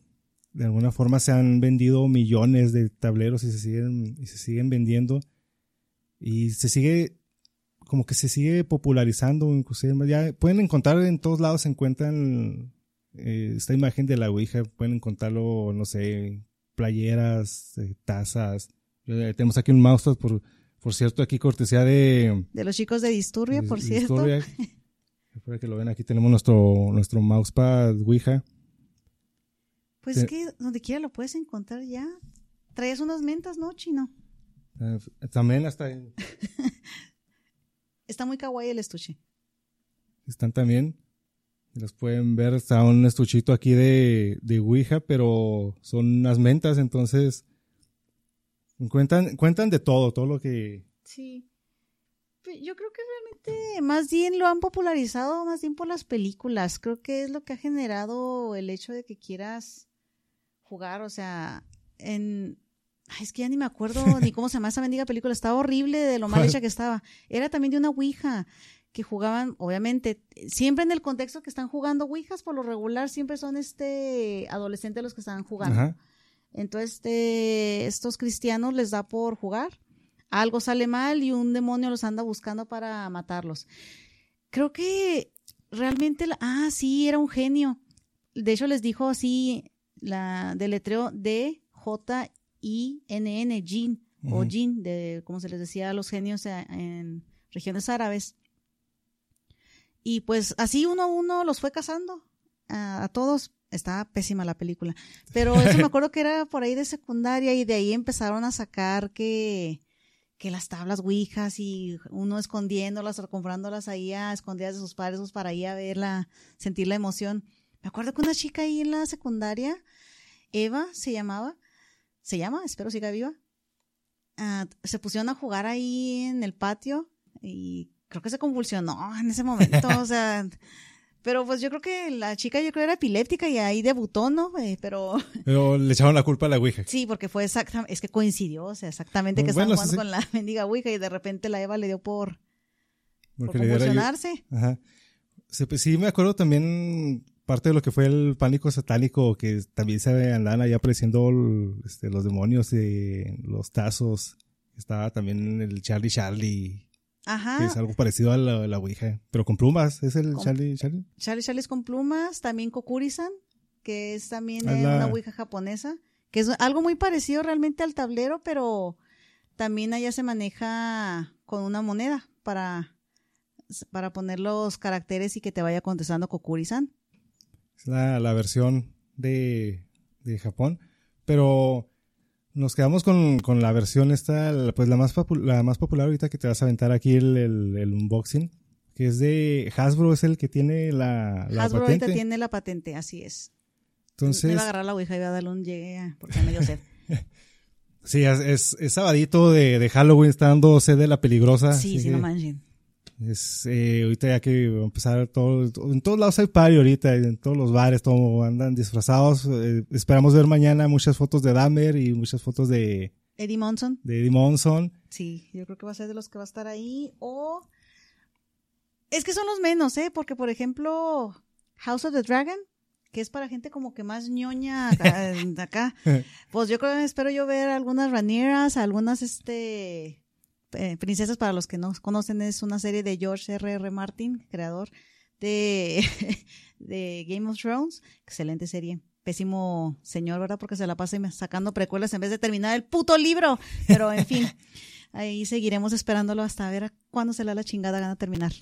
de alguna forma se han vendido millones de tableros y se siguen, y se siguen vendiendo. Y se sigue, como que se sigue popularizando, inclusive ya pueden encontrar en todos lados, se encuentran eh, esta imagen de la Ouija, pueden encontrarlo, no sé, playeras, eh, tazas. Eh, tenemos aquí un mousepad, por, por cierto, aquí cortesía de... De los chicos de Disturbia, por cierto. Para que lo ven, aquí tenemos nuestro, nuestro mousepad Ouija. Pues es que donde quiera lo puedes encontrar ya. Traes unas mentas, ¿no, Chino? Eh, también hasta... Está muy kawaii el estuche. Están también. Los pueden ver, está un estuchito aquí de, de Ouija, pero son unas mentas, entonces cuentan, cuentan de todo, todo lo que... Sí. Yo creo que realmente más bien lo han popularizado más bien por las películas. Creo que es lo que ha generado el hecho de que quieras jugar, o sea, en... Ay, es que ya ni me acuerdo ni cómo se llama esa bendiga película, estaba horrible de lo mal hecha que estaba. Era también de una Ouija que jugaban, obviamente, siempre en el contexto que están jugando Ouijas, por lo regular siempre son este adolescentes los que están jugando. Entonces, este, estos cristianos les da por jugar, algo sale mal y un demonio los anda buscando para matarlos. Creo que realmente, ah, sí, era un genio. De hecho, les dijo así, la deletreo de J I N N, Jin, o Jin, de como se les decía a los genios en regiones árabes. Y pues así uno a uno los fue cazando a, todos. Estaba pésima la película. Pero eso me acuerdo que era por ahí de secundaria y de ahí empezaron a sacar que, que las tablas ouijas y uno escondiéndolas o comprándolas ahí a escondidas de sus padres pues, para ir a verla, sentir la emoción. Me acuerdo que una chica ahí en la secundaria Eva se llamaba, se llama, espero siga viva. Ah, se pusieron a jugar ahí en el patio y creo que se convulsionó en ese momento, o sea, pero pues yo creo que la chica yo creo era epiléptica y ahí debutó, ¿no? Eh, pero Pero le echaron la culpa a la Ouija. sí, porque fue exactamente, es que coincidió, o sea, exactamente que Bueno, estaban sí, jugando con la mendiga Ouija y de repente la Eva le dio por, por Porque yo- convulsionarse. Ajá. Sí, pues, sí, me acuerdo también parte de lo que fue el pánico satánico, que también se andaban ahí apareciendo este, los demonios, eh, los tazos. Estaba también el Charlie Charlie, que Ajá. es algo parecido a la, la Ouija, pero con plumas. ¿Es el Con- Charlie Charlie? Charlie Charlie con plumas, también Kokuri-san, que es también Es la- una ouija japonesa, que es algo muy parecido realmente al tablero, pero también allá se maneja con una moneda para, para poner los caracteres y que te vaya contestando Kokuri-san. Es la, la versión de, de Japón. Pero nos quedamos con, con la versión esta, pues la más, la más popular ahorita que te vas a aventar aquí el, el, el unboxing, que es de Hasbro, es el que tiene la, la Hasbro patente. ahorita tiene la patente, así es. Me Entonces, iba a agarrar la ouija y iba a darle un llegue porque me dio sed. sí, es, es, es sabadito de, de Halloween, está dando sede la peligrosa. sí, sí, que no manchen. Es, eh, ahorita ya que va a empezar todo, en todos lados hay party ahorita, en todos los bares, todo, andan disfrazados. eh, esperamos ver mañana muchas fotos de Dahmer y muchas fotos de, Eddie Monson, de Eddie Monson. Sí, yo creo que va a ser de los que va a estar ahí. O. Es que son los menos, ¿eh? Porque, por ejemplo, House of the Dragon, que es para gente como que más ñoña acá, pues yo creo, espero yo ver algunas ranieras, algunas, este. Eh, princesas, para los que no conocen, es una serie de George R. R. Martin, creador de, de Game of Thrones. Excelente serie. Pésimo señor, ¿verdad? Porque se la pasa sacando precuelas en vez de terminar el puto libro. Pero, en fin, ahí seguiremos esperándolo hasta ver a cuándo se le da la chingada gana terminar.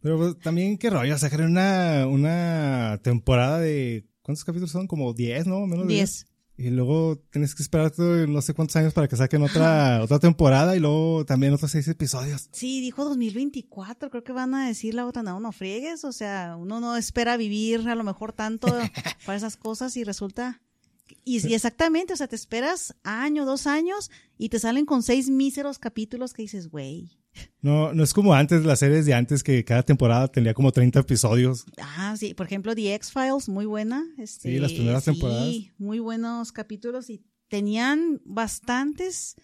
Pero pues, también qué rollo, sacar una, una temporada de, ¿cuántos capítulos son? Como 10, ¿no? Menos de 10. Y luego tienes que esperar no sé cuántos años para que saquen otra, otra temporada y luego también otros seis episodios. Sí, dijo 2024, creo que van a decir la otra, no, no friegues, o sea, uno no espera vivir a lo mejor tanto para esas cosas y resulta... Y, y exactamente, o sea, te esperas año, dos años y te salen con seis míseros capítulos que dices, güey. No, no es como antes, las series de antes que cada temporada tenía como 30 episodios. Ah, sí, por ejemplo, The X-Files, muy buena. Este, Sí, las primeras sí, temporadas. muy buenos capítulos y tenían bastantes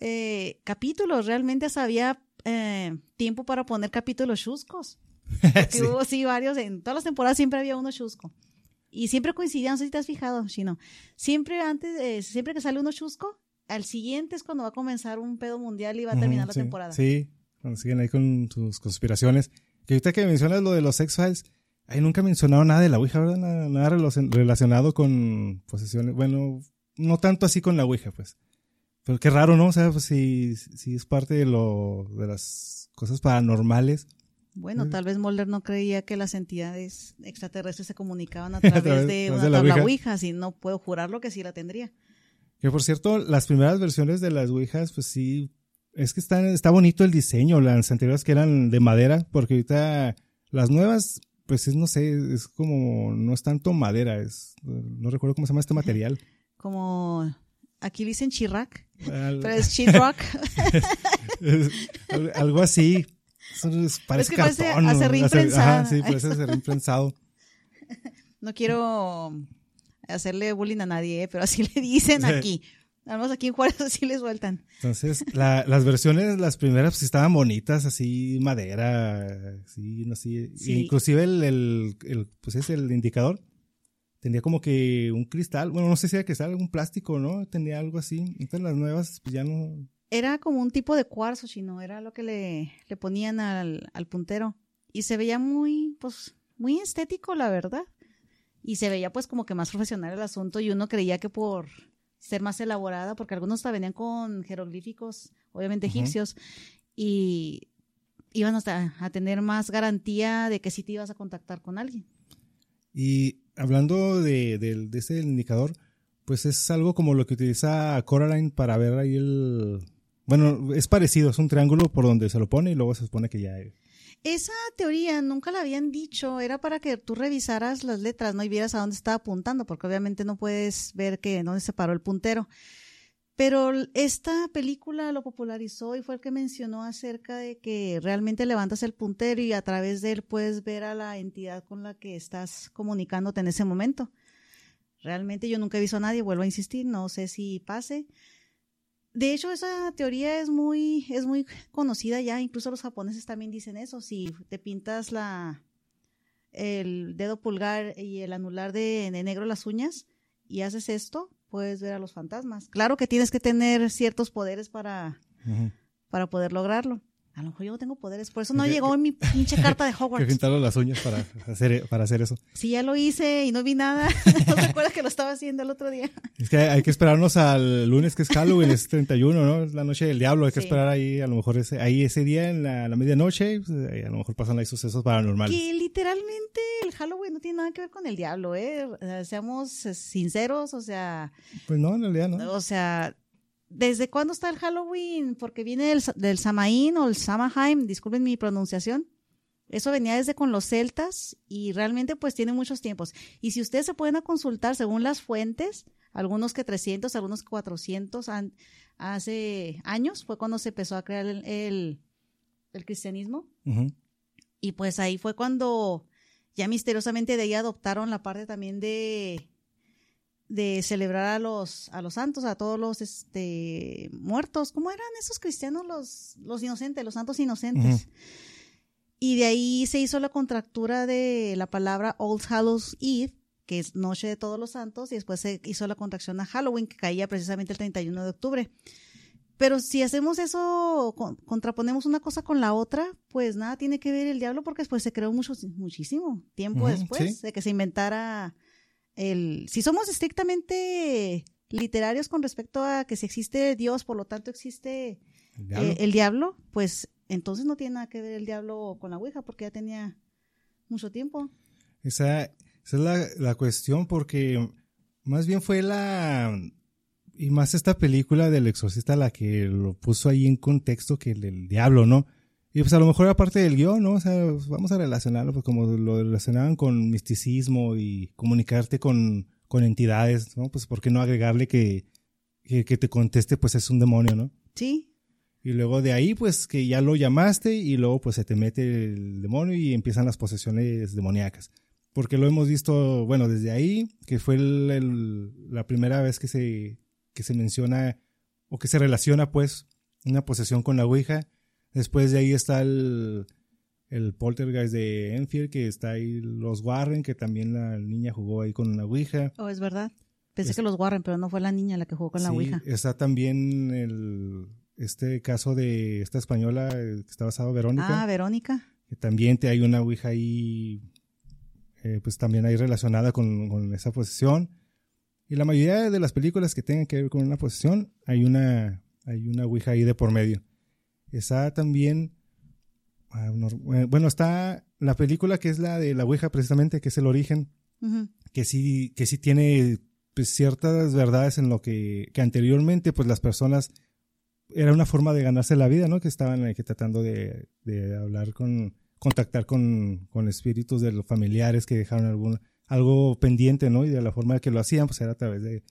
eh, capítulos. Realmente hasta había eh, tiempo para poner capítulos chuscos. Sí. hubo, sí, varios. En todas las temporadas siempre había uno chusco. Y siempre coincidían, no sé si te has fijado, Chino. Siempre antes, eh, siempre que sale uno chusco, al siguiente es cuando va a comenzar un pedo mundial y va a terminar la sí, temporada. Sí, cuando siguen ahí con sus conspiraciones. Que ahorita que mencionas lo de los X-Files, ahí nunca mencionaron nada de la Ouija, ¿verdad? Nada, nada relacion- relacionado con posesiones. Bueno, no tanto así con la Ouija, pues. Pero qué raro, ¿no? O sea, pues si, si es parte de lo, de las cosas paranormales. Bueno, tal vez Mulder no creía que las entidades extraterrestres se comunicaban a través- de una de la tabla Ouija. Ouija, si no puedo jurarlo que sí la tendría. Que por cierto, las primeras versiones de las Ouijas, pues sí, es que están, está bonito el diseño, las anteriores que eran de madera, porque ahorita las nuevas, pues es, no sé, es como, no es tanto madera, es, no recuerdo cómo se llama este material. Como aquí dicen Chirac, Al- pero es Chirac. al- algo así. Eso es- parece que parece. Ajá, sí, parece acerrín prensado. no quiero hacerle bullying a nadie, ¿eh? pero así le dicen Sí. aquí. Además aquí en Juárez así le sueltan. Entonces, la- las versiones, las primeras, pues estaban bonitas, así, madera, así, no sé. Sí. Inclusive el, el, el, pues es el indicador. Tenía como que un cristal, bueno, no sé si era cristal, algún plástico, ¿no? Tenía algo así. Entonces las nuevas, pues ya no. Era como un tipo de cuarzo chino, era lo que le, le ponían al, al puntero. Y se veía muy, pues, muy estético, la verdad. Y se veía pues como que más profesional el asunto y uno creía que por ser más elaborada, porque algunos hasta venían con jeroglíficos, obviamente egipcios, y iban hasta a tener más garantía de que sí te ibas a contactar con alguien. Y hablando de, de ese indicador, pues es algo como lo que utiliza Coraline para ver ahí el. Bueno, es parecido, es un triángulo por donde se lo pone y luego se supone que ya. Esa teoría nunca la habían dicho, era para que tú revisaras las letras, ¿no? Y vieras a dónde estaba apuntando, porque obviamente no puedes ver que dónde se paró el puntero. Pero esta película lo popularizó y fue el que mencionó acerca de que realmente levantas el puntero y a través de él puedes ver a la entidad con la que estás comunicándote en ese momento. Realmente yo nunca he visto a nadie, vuelvo a insistir, no sé si pase. De hecho, esa teoría es muy, es muy conocida ya, incluso los japoneses también dicen eso. Si te pintas la, el dedo pulgar y el anular de, negro las uñas y haces esto, puedes ver a los fantasmas. Claro que tienes que tener ciertos poderes para, para poder lograrlo. A lo mejor yo no tengo poderes, por eso no llegó mi pinche carta de Hogwarts. Que pintaron las uñas para hacer, para hacer eso. Sí, ya lo hice y no vi nada. ¿No te acuerdas que lo estaba haciendo el otro día? Es que hay que esperarnos al lunes que es Halloween, es 31, ¿no? Es la noche del diablo, hay que esperar ahí, a lo mejor ese, ahí ese día en la, medianoche, pues, a lo mejor pasan ahí sucesos paranormales. Que literalmente el Halloween no tiene nada que ver con el diablo, ¿eh? seamos sinceros, o sea... Pues no, en realidad no. O sea, ¿Desde cuándo está el Halloween? Porque viene del, del Samaín o el Samhain, disculpen mi pronunciación. Eso venía desde con los celtas y realmente pues tiene muchos tiempos. Y si ustedes se pueden consultar según las fuentes, algunos que 300, algunos que 400 hace años fue cuando se empezó a crear el, el, cristianismo. Y pues ahí fue cuando ya misteriosamente de ahí adoptaron la parte también de de celebrar a los, a los santos, a todos los este, muertos. ¿Cómo eran esos cristianos los, los inocentes, los santos inocentes? Y de ahí se hizo la contractura de la palabra Old Hallows Eve, que es Noche de Todos los Santos, y después se hizo la contracción a Halloween, que caía precisamente el 31 de octubre. Pero si hacemos eso, contraponemos una cosa con la otra, pues nada tiene que ver el diablo porque después se creó mucho, muchísimo tiempo después de que se inventara el, si somos estrictamente literarios con respecto a que si existe Dios, por lo tanto existe el diablo, eh, pues entonces no tiene nada que ver el diablo con la Ouija, porque ya tenía mucho tiempo. Esa, esa es la, cuestión, porque más bien fue la, y más esta película del exorcista la que lo puso ahí en contexto que el diablo, ¿no? Y pues a lo mejor aparte del guion, ¿no? O sea, vamos a relacionarlo, pues como lo relacionaban con misticismo y comunicarte con, con entidades, ¿no? Pues ¿por qué no agregarle que, que, te conteste, pues es un demonio, ¿no? Sí. Y luego de ahí, pues que ya lo llamaste y luego pues se te mete el demonio y empiezan las posesiones demoníacas. Porque lo hemos visto, bueno, desde ahí, que fue la primera vez que se, que se menciona o que se relaciona pues una posesión con la Ouija Después de ahí está el, el Poltergeist de Enfield, que está ahí los Warren, que también la niña jugó ahí con una Ouija. Oh, es verdad. Pensé que los Warren, pero no fue la niña la que jugó con la Ouija. Está también el, este caso de esta española eh, que está basado en Verónica. Ah, Verónica. Que también te hay una Ouija ahí, eh, pues también ahí relacionada con, con, esa posesión. Y la mayoría de las películas que tengan que ver con una posesión, hay una, hay una Ouija ahí de por medio. Está también, ah, eh, bueno, está la película que es la de la Ouija precisamente, que es el origen, que sí, que sí tiene pues, ciertas verdades en lo que, que anteriormente pues las personas era una forma de ganarse la vida, ¿no? Que estaban aquí tratando de, de hablar con, contactar con, con, espíritus de los familiares que dejaron algún, algo pendiente, ¿no? Y de la forma que lo hacían, pues era a través de,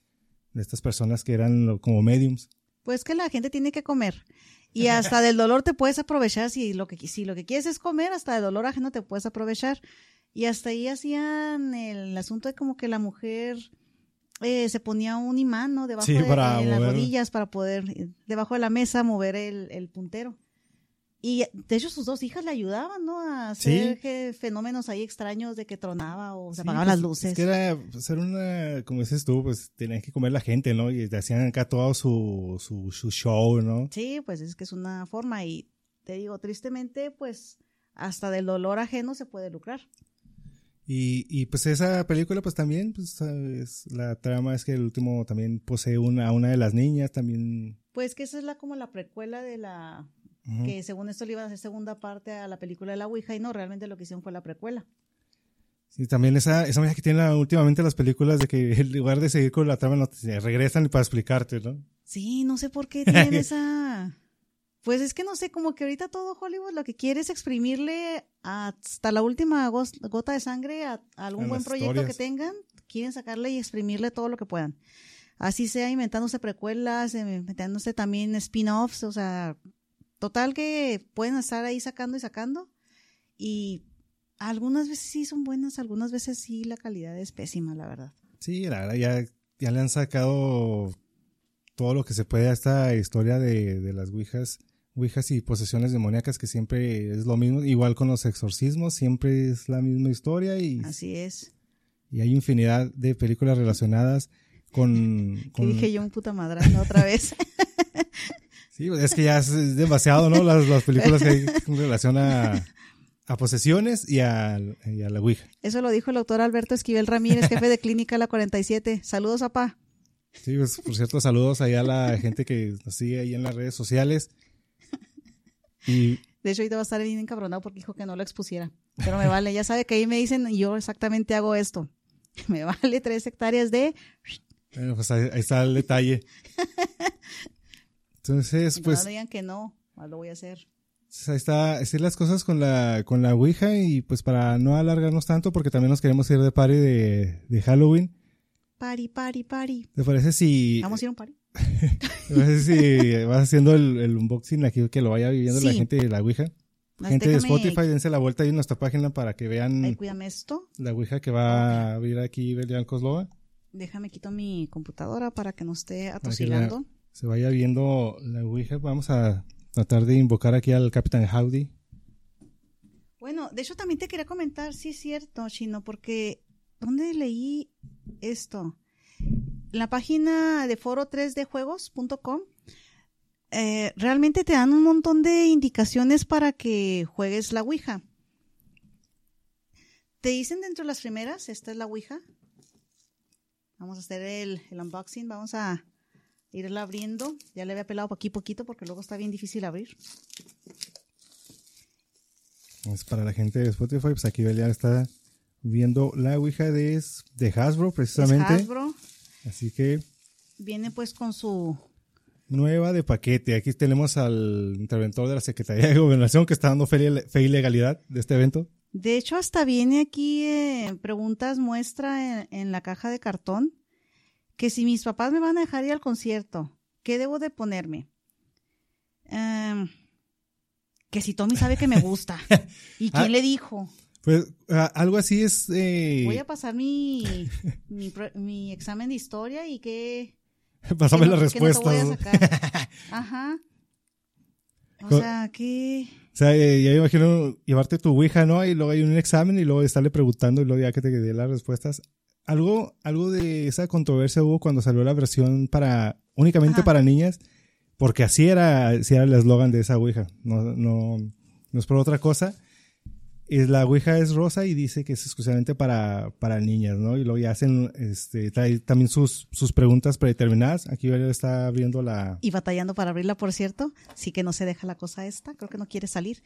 de estas personas que eran como mediums. Pues que la gente tiene que comer. Y hasta del dolor te puedes aprovechar si lo que si lo que quieres es comer, hasta del dolor ajeno te puedes aprovechar. Y hasta ahí hacían el asunto de como que la mujer eh, se ponía un imán, ¿no? Debajo de, las rodillas para poder, eh, debajo de la mesa, mover el, el puntero. Y de hecho sus dos hijas le ayudaban, ¿no? A hacer fenómenos ahí extraños de que tronaba o se apagaban las pues, luces. Es que era pues, una, como dices tú, pues tenías que comer la gente, ¿no? Y te hacían acá todo su, su, su, show, ¿no? Sí, pues es que es una forma y te digo, tristemente, pues hasta del dolor ajeno se puede lucrar. Y, y pues esa película, pues también, pues la trama es que el último también posee una, a una de las niñas, también. Pues que esa es la como la precuela de la que según esto le iban a hacer segunda parte a la película de la Ouija y no, realmente lo que hicieron fue la precuela. Sí, también esa, esa manera que tienen últimamente las películas de que en lugar de seguir con la trama, no, regresan para explicarte, ¿no? Sí, no sé por qué tienen esa... Pues es que no sé, como que ahorita todo Hollywood lo que quiere es exprimirle hasta la última gota de sangre a, algún buen proyecto que tengan. Quieren sacarle y exprimirle todo lo que puedan. Así sea inventándose precuelas, inventándose también spin-offs, o sea, total que pueden estar ahí sacando y sacando. Y algunas veces sí son buenas, algunas veces sí la calidad es pésima, la verdad. Sí, la verdad ya, ya le han sacado todo lo que se puede a esta historia de, de las Ouijas Ouijas y posesiones demoníacas, que siempre es lo mismo, igual con los exorcismos, siempre es la misma historia y... Así es. Y hay infinidad de películas relacionadas con... con... Dije yo un puta madrano otra vez. sí, es que ya es demasiado, ¿no? Las, las películas que hay en relación a, a posesiones y a, y a, la Ouija. Eso lo dijo el doctor Alberto Esquivel Ramírez, jefe de clínica La 47. Saludos, papá. Sí, pues por cierto, saludos ahí a la gente que nos sigue ahí en las redes sociales. De hecho, ahorita va a estar bien encabronado porque dijo que no lo expusiera. Pero me vale, ya sabe que ahí me dicen, y yo exactamente hago esto. Me vale tres hectáreas de... Bueno, pues ahí, está el detalle. Entonces, pues... No digan que no, lo voy a hacer. Ahí está, así las cosas con la, con la Ouija y pues para no alargarnos tanto porque también nos queremos ir de party de, de Halloween. Party, party, party. ¿Te parece si... Vamos a ir a un party. no sé si vas haciendo el, unboxing aquí que lo vaya viviendo la gente de la Ouija. gente de Spotify, dense la vuelta ahí en nuestra página para que vean cuídame esto. la Ouija que va a abrir aquí Belian Coslova. Déjame quito mi computadora para que no esté atosigando. Se vaya viendo la Ouija. Vamos a tratar de invocar aquí al Capitán Howdy. Bueno, de hecho también te quería comentar, sí es cierto, Chino, porque ¿dónde leí esto? la página de foro3dejuegos.com eh, realmente te dan un montón de indicaciones para que juegues la Ouija. Te dicen dentro de las primeras, esta es la Ouija. Vamos a hacer el, unboxing, vamos a irla abriendo. Ya le había pelado poquito poquito porque luego está bien difícil abrir. Es para la gente de Spotify, pues aquí ya está viendo la Ouija de, de Hasbro precisamente. Hasbro. Así que... Viene pues con su... Nueva de paquete. Aquí tenemos al interventor de la Secretaría de Gobernación que está dando fe, y legalidad de este evento. De hecho, hasta viene aquí eh, preguntas muestra en, la caja de cartón que si mis papás me van a dejar ir al concierto, ¿qué debo de ponerme? Em, que si Tommy sabe que me gusta. ¿Y quién ah, le dijo? Pues algo así es... Eh... Voy a pasar mi, mi, examen de historia y que... Pásame las respuestas. No Ajá. O sea, ¿qué? O sea, eh, ya me imagino llevarte tu Ouija, ¿no? Y luego hay un examen y luego estarle preguntando y luego ya que te dé las respuestas. Algo, algo de esa controversia hubo cuando salió la versión para, únicamente para niñas, porque así era, así era el eslogan de esa Ouija. No, no, no es por otra cosa la Ouija es rosa y dice que es exclusivamente para, para niñas, ¿no? Y luego ya hacen, este, trae también sus, sus preguntas predeterminadas. Aquí está abriendo la... Y batallando para abrirla, por cierto. Sí que no se deja la cosa esta. Creo que no quiere salir.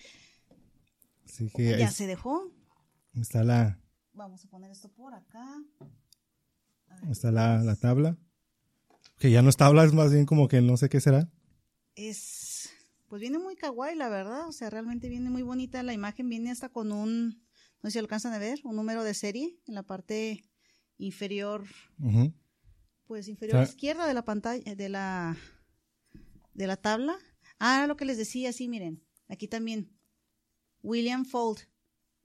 Así que ya se dejó. Está la... Vamos a poner esto por acá. Está la, la tabla. Que ya no es tabla, es más bien como que no sé qué será. Es pues viene muy kawaii, la verdad. O sea, realmente viene muy bonita. La imagen viene hasta con un, no sé si alcanzan a ver, un número de serie en la parte inferior, pues inferior izquierda de la pantalla, de la, de la tabla. Ah, lo que les decía, sí, miren, aquí también. William Fold,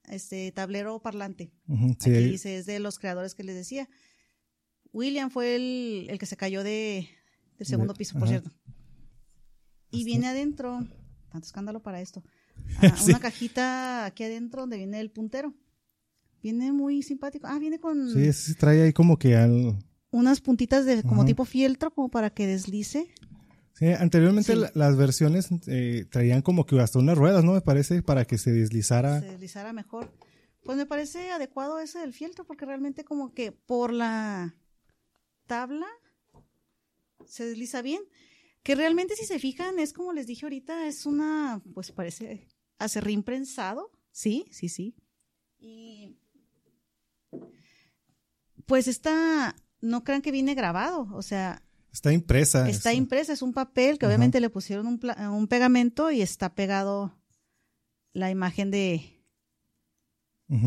este tablero parlante. Aquí dice, es de los creadores que les decía. William fue el, el que se cayó de, del segundo piso, por cierto. Y viene adentro, tanto escándalo para esto, ah, una cajita aquí adentro donde viene el puntero. Viene muy simpático. Ah, viene con... Sí, sí trae ahí como que algo... Unas puntitas de como tipo fieltro, como para que deslice. Sí, anteriormente las versiones eh, traían como que hasta unas ruedas, ¿no? Me parece, para que se deslizara. Se deslizara mejor. Pues me parece adecuado ese del fieltro, porque realmente como que por la tabla se desliza bien. Que realmente si se fijan es como les dije ahorita, es una, pues parece acerrín prensado. Sí, sí, sí. Y pues esta, no crean que viene grabado, o sea, Está impresa. Está impresa, es un papel que obviamente le pusieron un, un, pegamento y está pegado la imagen de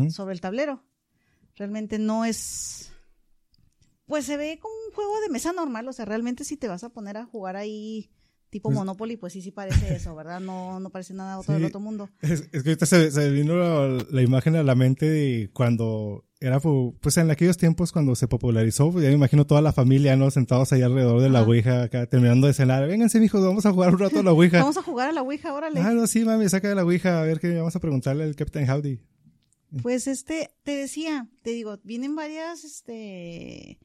sobre el tablero. Realmente no es pues se ve como un juego de mesa normal, o sea, realmente si te vas a poner a jugar ahí tipo Monopoly, pues sí, sí parece eso, ¿verdad? No, no parece nada otro del otro mundo. Es, que ahorita se, se vino la, imagen a la mente de cuando era, pues en aquellos tiempos cuando se popularizó, pues ya me imagino toda la familia, ¿no? Sentados ahí alrededor de la Ouija, acá terminando de cenar. Vénganse, mijos, vamos a jugar un rato a la Ouija. vamos a jugar a la Ouija, órale. Ah, no, sí, mami, saca de la Ouija, a ver qué vamos a preguntarle al Captain Howdy. Pues este, te decía, te digo, vienen varias, este,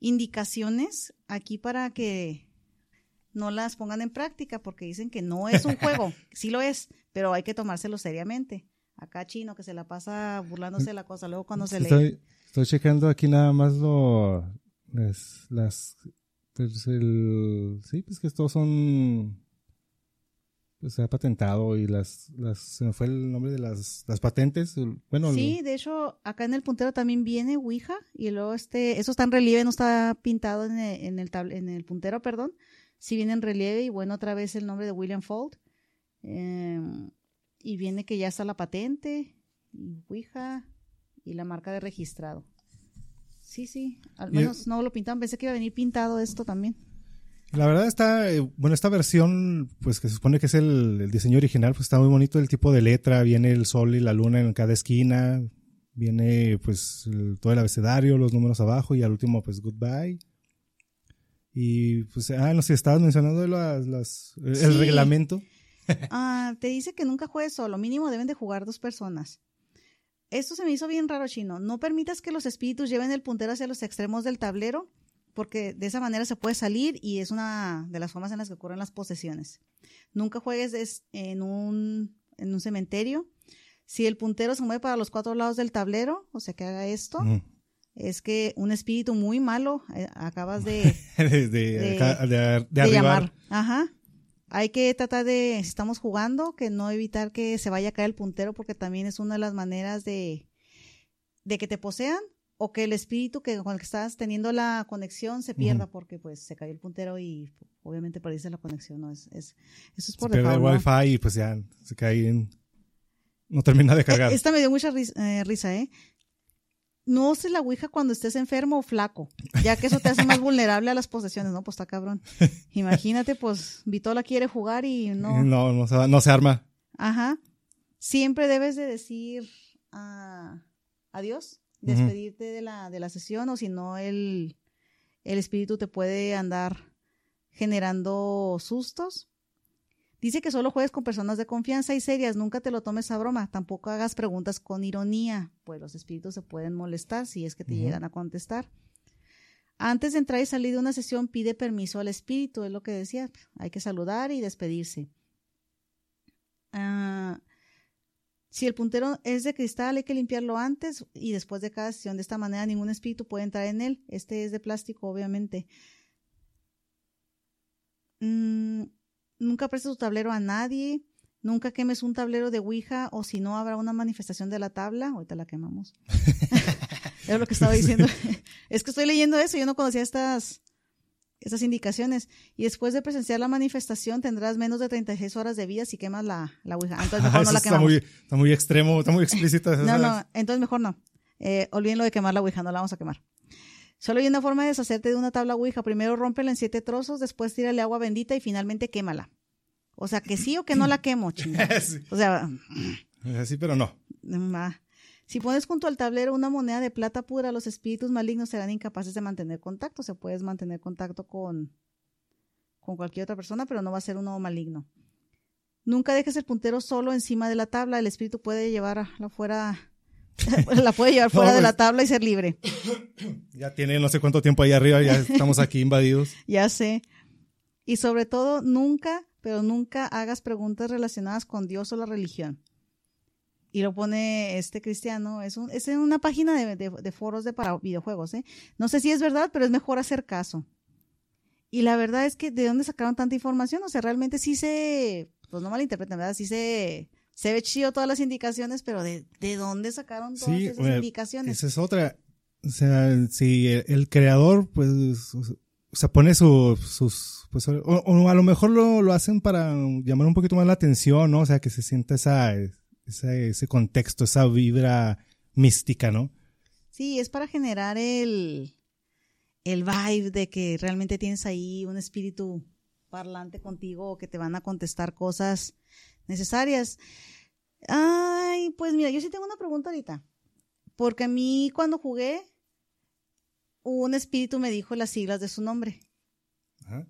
indicaciones aquí para que no las pongan en práctica porque dicen que no es un juego. sí lo es, pero hay que tomárselo seriamente. Acá chino que se la pasa burlándose de la cosa, luego cuando se lee. Estoy checando aquí nada más lo las pues el sí, pues que estos son se ha patentado y las, las se me fue el nombre de las, las patentes. Bueno, sí, de hecho, acá en el puntero también viene Ouija y luego este, eso está en relieve, no está pintado en el, en el, en el puntero, perdón. Sí viene en relieve y bueno, otra vez el nombre de William Fold. Em, y viene que ya está la patente, y Ouija y la marca de registrado. Sí, sí, al menos no lo pintaban, pensé que iba a venir pintado esto también. La verdad está, eh, bueno, esta versión, pues que se supone que es el, diseño original, pues está muy bonito el tipo de letra, viene el sol y la luna en cada esquina, viene pues todo el abecedario, los números abajo y al último pues goodbye. Y pues, ah, no sé, estabas mencionando las, las, el reglamento. ah, te dice que nunca juegues solo, mínimo deben de jugar dos personas. Esto se me hizo bien raro, chino. No permitas que los espíritus lleven el puntero hacia los extremos del tablero porque de esa manera se puede salir y es una de las formas en las que ocurren las posesiones. Nunca juegues en un, en un cementerio. Si el puntero se mueve para los cuatro lados del tablero, o sea que haga esto, es que un espíritu muy malo eh, acabas de, de, llamar. Ajá. Hay que tratar de, si estamos jugando, que no evitar que se vaya a caer el puntero, porque también es una de las maneras de, de que te posean o que el espíritu que con el que estás teniendo la conexión se pierda porque pues se cayó el puntero y obviamente perdiste la conexión, ¿no? Es, es, eso es por se pierde el wifi y pues ya se cae en... No termina de cargar. E, esta me dio mucha eh, risa, ¿eh? No uses la ouija cuando estés enfermo o flaco, ya que eso te hace más vulnerable a las posesiones, ¿no? Pues está cabrón. Imagínate, pues Vitola quiere jugar y no... No, no se, no se arma. Ajá. Siempre debes de decir a adiós despedirte de, la, de la sesión o si no el, el espíritu te puede andar generando sustos. Dice que solo juegues con personas de confianza y serias, nunca te lo tomes a broma, tampoco hagas preguntas con ironía, pues los espíritus se pueden molestar si es que te llegan a contestar. Antes de entrar y salir de una sesión, pide permiso al espíritu, es lo que decía, hay que saludar y despedirse. Ah, si el puntero es de cristal, hay que limpiarlo antes y después de cada sesión. De esta manera, ningún espíritu puede entrar en él. Este es de plástico, obviamente. Mm, nunca prestes tu tablero a nadie. Nunca quemes un tablero de Ouija o si no, habrá una manifestación de la tabla. Ahorita la quemamos. es lo que estaba diciendo. es que estoy leyendo eso. Yo no conocía estas esas indicaciones. Y después de presenciar la manifestación tendrás menos de 36 horas de vida si quemas la, la Ouija. Entonces mejor no la quemamos. Está muy, está muy extremo, está muy explícita. no, no, entonces mejor no. Eh, olviden lo de quemar la Ouija, no la vamos a quemar. Solo hay una forma de deshacerte de una tabla Ouija. Primero rómpela en siete trozos, después tírale agua bendita y finalmente quémala. O sea, que sí o que no la quemo, chingada. O sea... Sí, pero no. Si pones junto al tablero una moneda de plata pura, los espíritus malignos serán incapaces de mantener contacto. Se puedes mantener contacto con, con cualquier otra persona, pero no va a ser uno maligno. Nunca dejes el puntero solo encima de la tabla. El espíritu puede llevarla fuera, la puede llevar fuera de la tabla y ser libre. Ya tiene no sé cuánto tiempo ahí arriba, ya estamos aquí invadidos. ya sé. Y sobre todo, nunca, pero nunca hagas preguntas relacionadas con Dios o la religión y lo pone este cristiano, es, un, es en una página de, foros de para videojuegos, ¿eh? No sé si es verdad, pero es mejor hacer caso. Y la verdad es que, ¿de dónde sacaron tanta información? O sea, realmente sí se, pues no malinterpreten, ¿verdad? Sí se, se ve chido todas las indicaciones, pero ¿de, de dónde sacaron todas esas indicaciones? Esa es otra. O sea, si el, creador, pues, o sea, pone su, sus, pues, o, o a lo mejor lo, lo, hacen para llamar un poquito más la atención, ¿no? O sea, que se sienta esa, ese, ese contexto, esa vibra mística, ¿no? Sí, es para generar el, el vibe de que realmente tienes ahí un espíritu parlante contigo que te van a contestar cosas necesarias. Ay, pues mira, yo sí tengo una pregunta ahorita. Porque a mí cuando jugué, un espíritu me dijo las siglas de su nombre.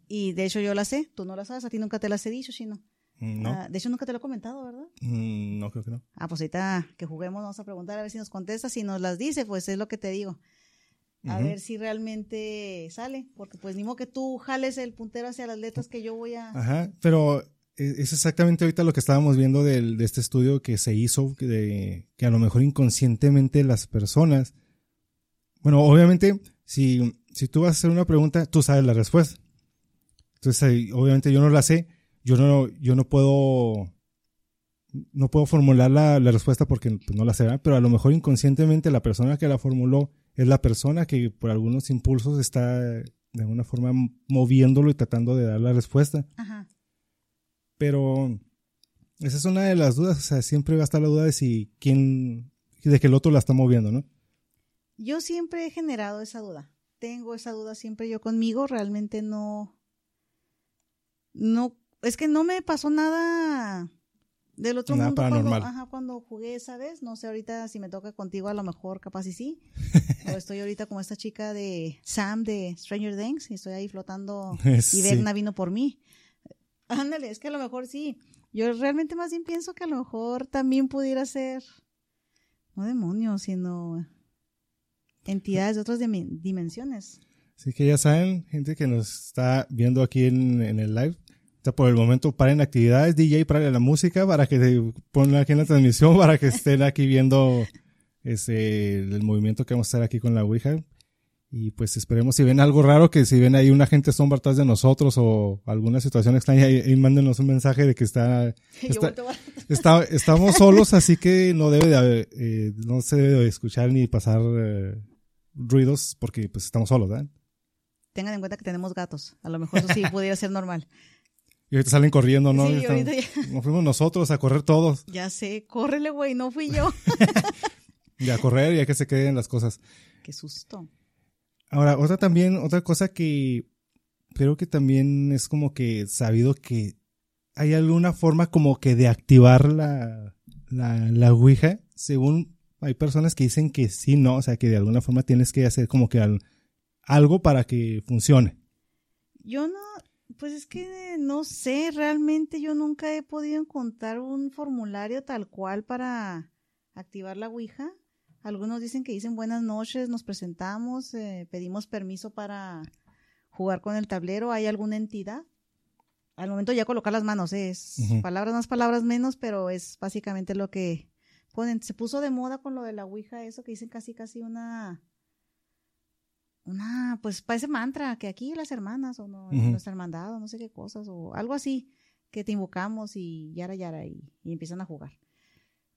Y de hecho yo la sé, tú no la sabes, a ti nunca te las he dicho, Chino. Mm, no. Ah, de hecho nunca te lo he comentado, ¿verdad? Mm, no, creo que no. Ah, pues ahorita que juguemos vamos a preguntar a ver si nos contesta, si nos las dice, pues es lo que te digo. A ver si realmente sale, porque pues ni modo que tú jales el puntero hacia las letras que yo voy a... Ajá, pero es exactamente ahorita lo que estábamos viendo del, de este estudio que se hizo, de, que a lo mejor inconscientemente las personas, bueno, obviamente, si, si tú vas a hacer una pregunta, tú sabes la respuesta. Entonces, obviamente yo no la sé, yo no, yo no puedo, no puedo formular la, la respuesta porque pues, no la sé, pero a lo mejor inconscientemente la persona que la formuló es la persona que por algunos impulsos está de alguna forma moviéndolo y tratando de dar la respuesta. Ajá. Pero esa es una de las dudas, o sea, siempre va a estar la duda de si quién, de que el otro la está moviendo, ¿no? Yo siempre he generado esa duda. Tengo esa duda siempre yo conmigo, realmente no, no, es que no me pasó nada del otro Nada mundo paranormal. Cuando, ajá, cuando jugué esa vez. No sé ahorita si me toca contigo, a lo mejor capaz y sí. o estoy ahorita como esta chica de Sam de Stranger Things y estoy ahí flotando Sí. y Vegna vino por mí. Ándale, es que a lo mejor sí. Yo realmente más bien pienso que a lo mejor también pudiera ser, no demonios, sino entidades de otras dimensiones. Así que ya saben, gente que nos está viendo aquí en, en el live, por el momento paren actividades, DJ, paren la música para que te pongan aquí en la transmisión, para que estén aquí viendo ese, el movimiento que vamos a estar aquí con la Ouija. Y pues esperemos si ven algo raro, que si ven ahí una gente sombra atrás de nosotros o alguna situación extraña, ahí mándenos un mensaje de que está, estamos solos, así que no debe de, haber, eh, no se debe de escuchar ni pasar eh, ruidos porque pues estamos solos, ¿verdad? Tengan en cuenta que tenemos gatos. A lo mejor eso sí pudiera ser normal. Y ahorita salen corriendo, ¿no? Sí, Y están- ahorita ya, Nos fuimos nosotros a correr todos. ya sé, córrele, güey, no fui yo. Y a correr y a que se queden las cosas. Qué susto. Ahora, otra también, otra cosa que creo que también es como que sabido que hay alguna forma como que de activar la, la, la Ouija. Según hay personas que dicen que sí, no, o sea que de alguna forma tienes que hacer como que al- algo para que funcione. Yo no, pues es que no sé, realmente yo nunca he podido encontrar un formulario tal cual para activar la Ouija. Algunos dicen que dicen buenas noches, nos presentamos, eh, pedimos permiso para jugar con el tablero. ¿Hay alguna entidad? Al momento ya colocar las manos, eh, es palabras más, palabras menos, pero es básicamente lo que ponen. Se puso de moda con lo de la Ouija, eso que dicen casi, casi una una, pues parece mantra, que aquí las hermanas o no, Ujú. nuestra hermandad o no sé qué cosas, o algo así, que te invocamos y yara yara y, y empiezan a jugar.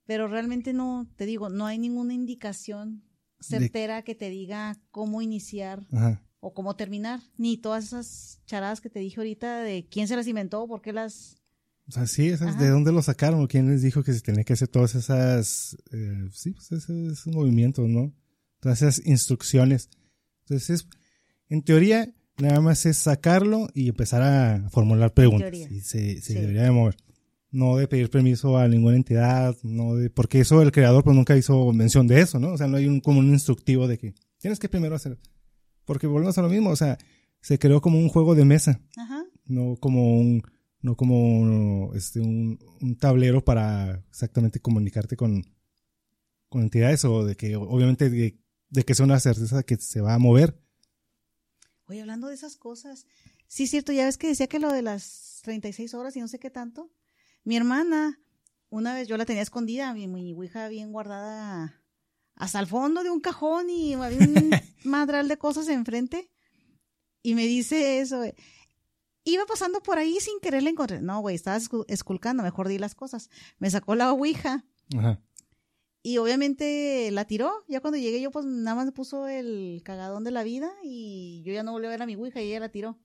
Pero realmente no, te digo, no hay ninguna indicación certera que te diga cómo iniciar Ajá. o cómo terminar, ni todas esas charadas que te dije ahorita de quién se las inventó, por qué las... O sea, sí, esas. ¿de dónde lo sacaron? ¿O ¿Quién les dijo que se tenía que hacer todas esas, eh, sí, pues esos, movimientos, ¿no? Todas esas instrucciones. Entonces, en teoría, nada más es sacarlo y empezar a formular preguntas. Y se, se Sí. debería de mover. No de pedir permiso a ninguna entidad, no de, porque eso el creador pues nunca hizo mención de eso, ¿no? O sea, no hay un, como un instructivo de que tienes que primero hacer, porque volvemos a lo mismo, o sea, se creó como un juego de mesa Ajá. no como un no como este un, un tablero para exactamente comunicarte con con entidades o de que obviamente de, de que sea una certeza que se va a mover Oye, hablando de esas cosas, sí es cierto, ya ves que decía que lo de las 36 horas y no sé qué tanto. Mi hermana, una vez yo la tenía escondida, mi, mi ouija bien guardada hasta el fondo de un cajón y había un madral de cosas enfrente. Y me dice eso, eh, iba pasando por ahí sin querer la encontré. No, güey, estaba escu- esculcando, mejor di las cosas. Me sacó la ouija Ajá. Y obviamente la tiró. Ya cuando llegué yo, pues nada más me puso el cagadón de la vida y yo ya no volví a ver a mi Ouija y ella la tiró.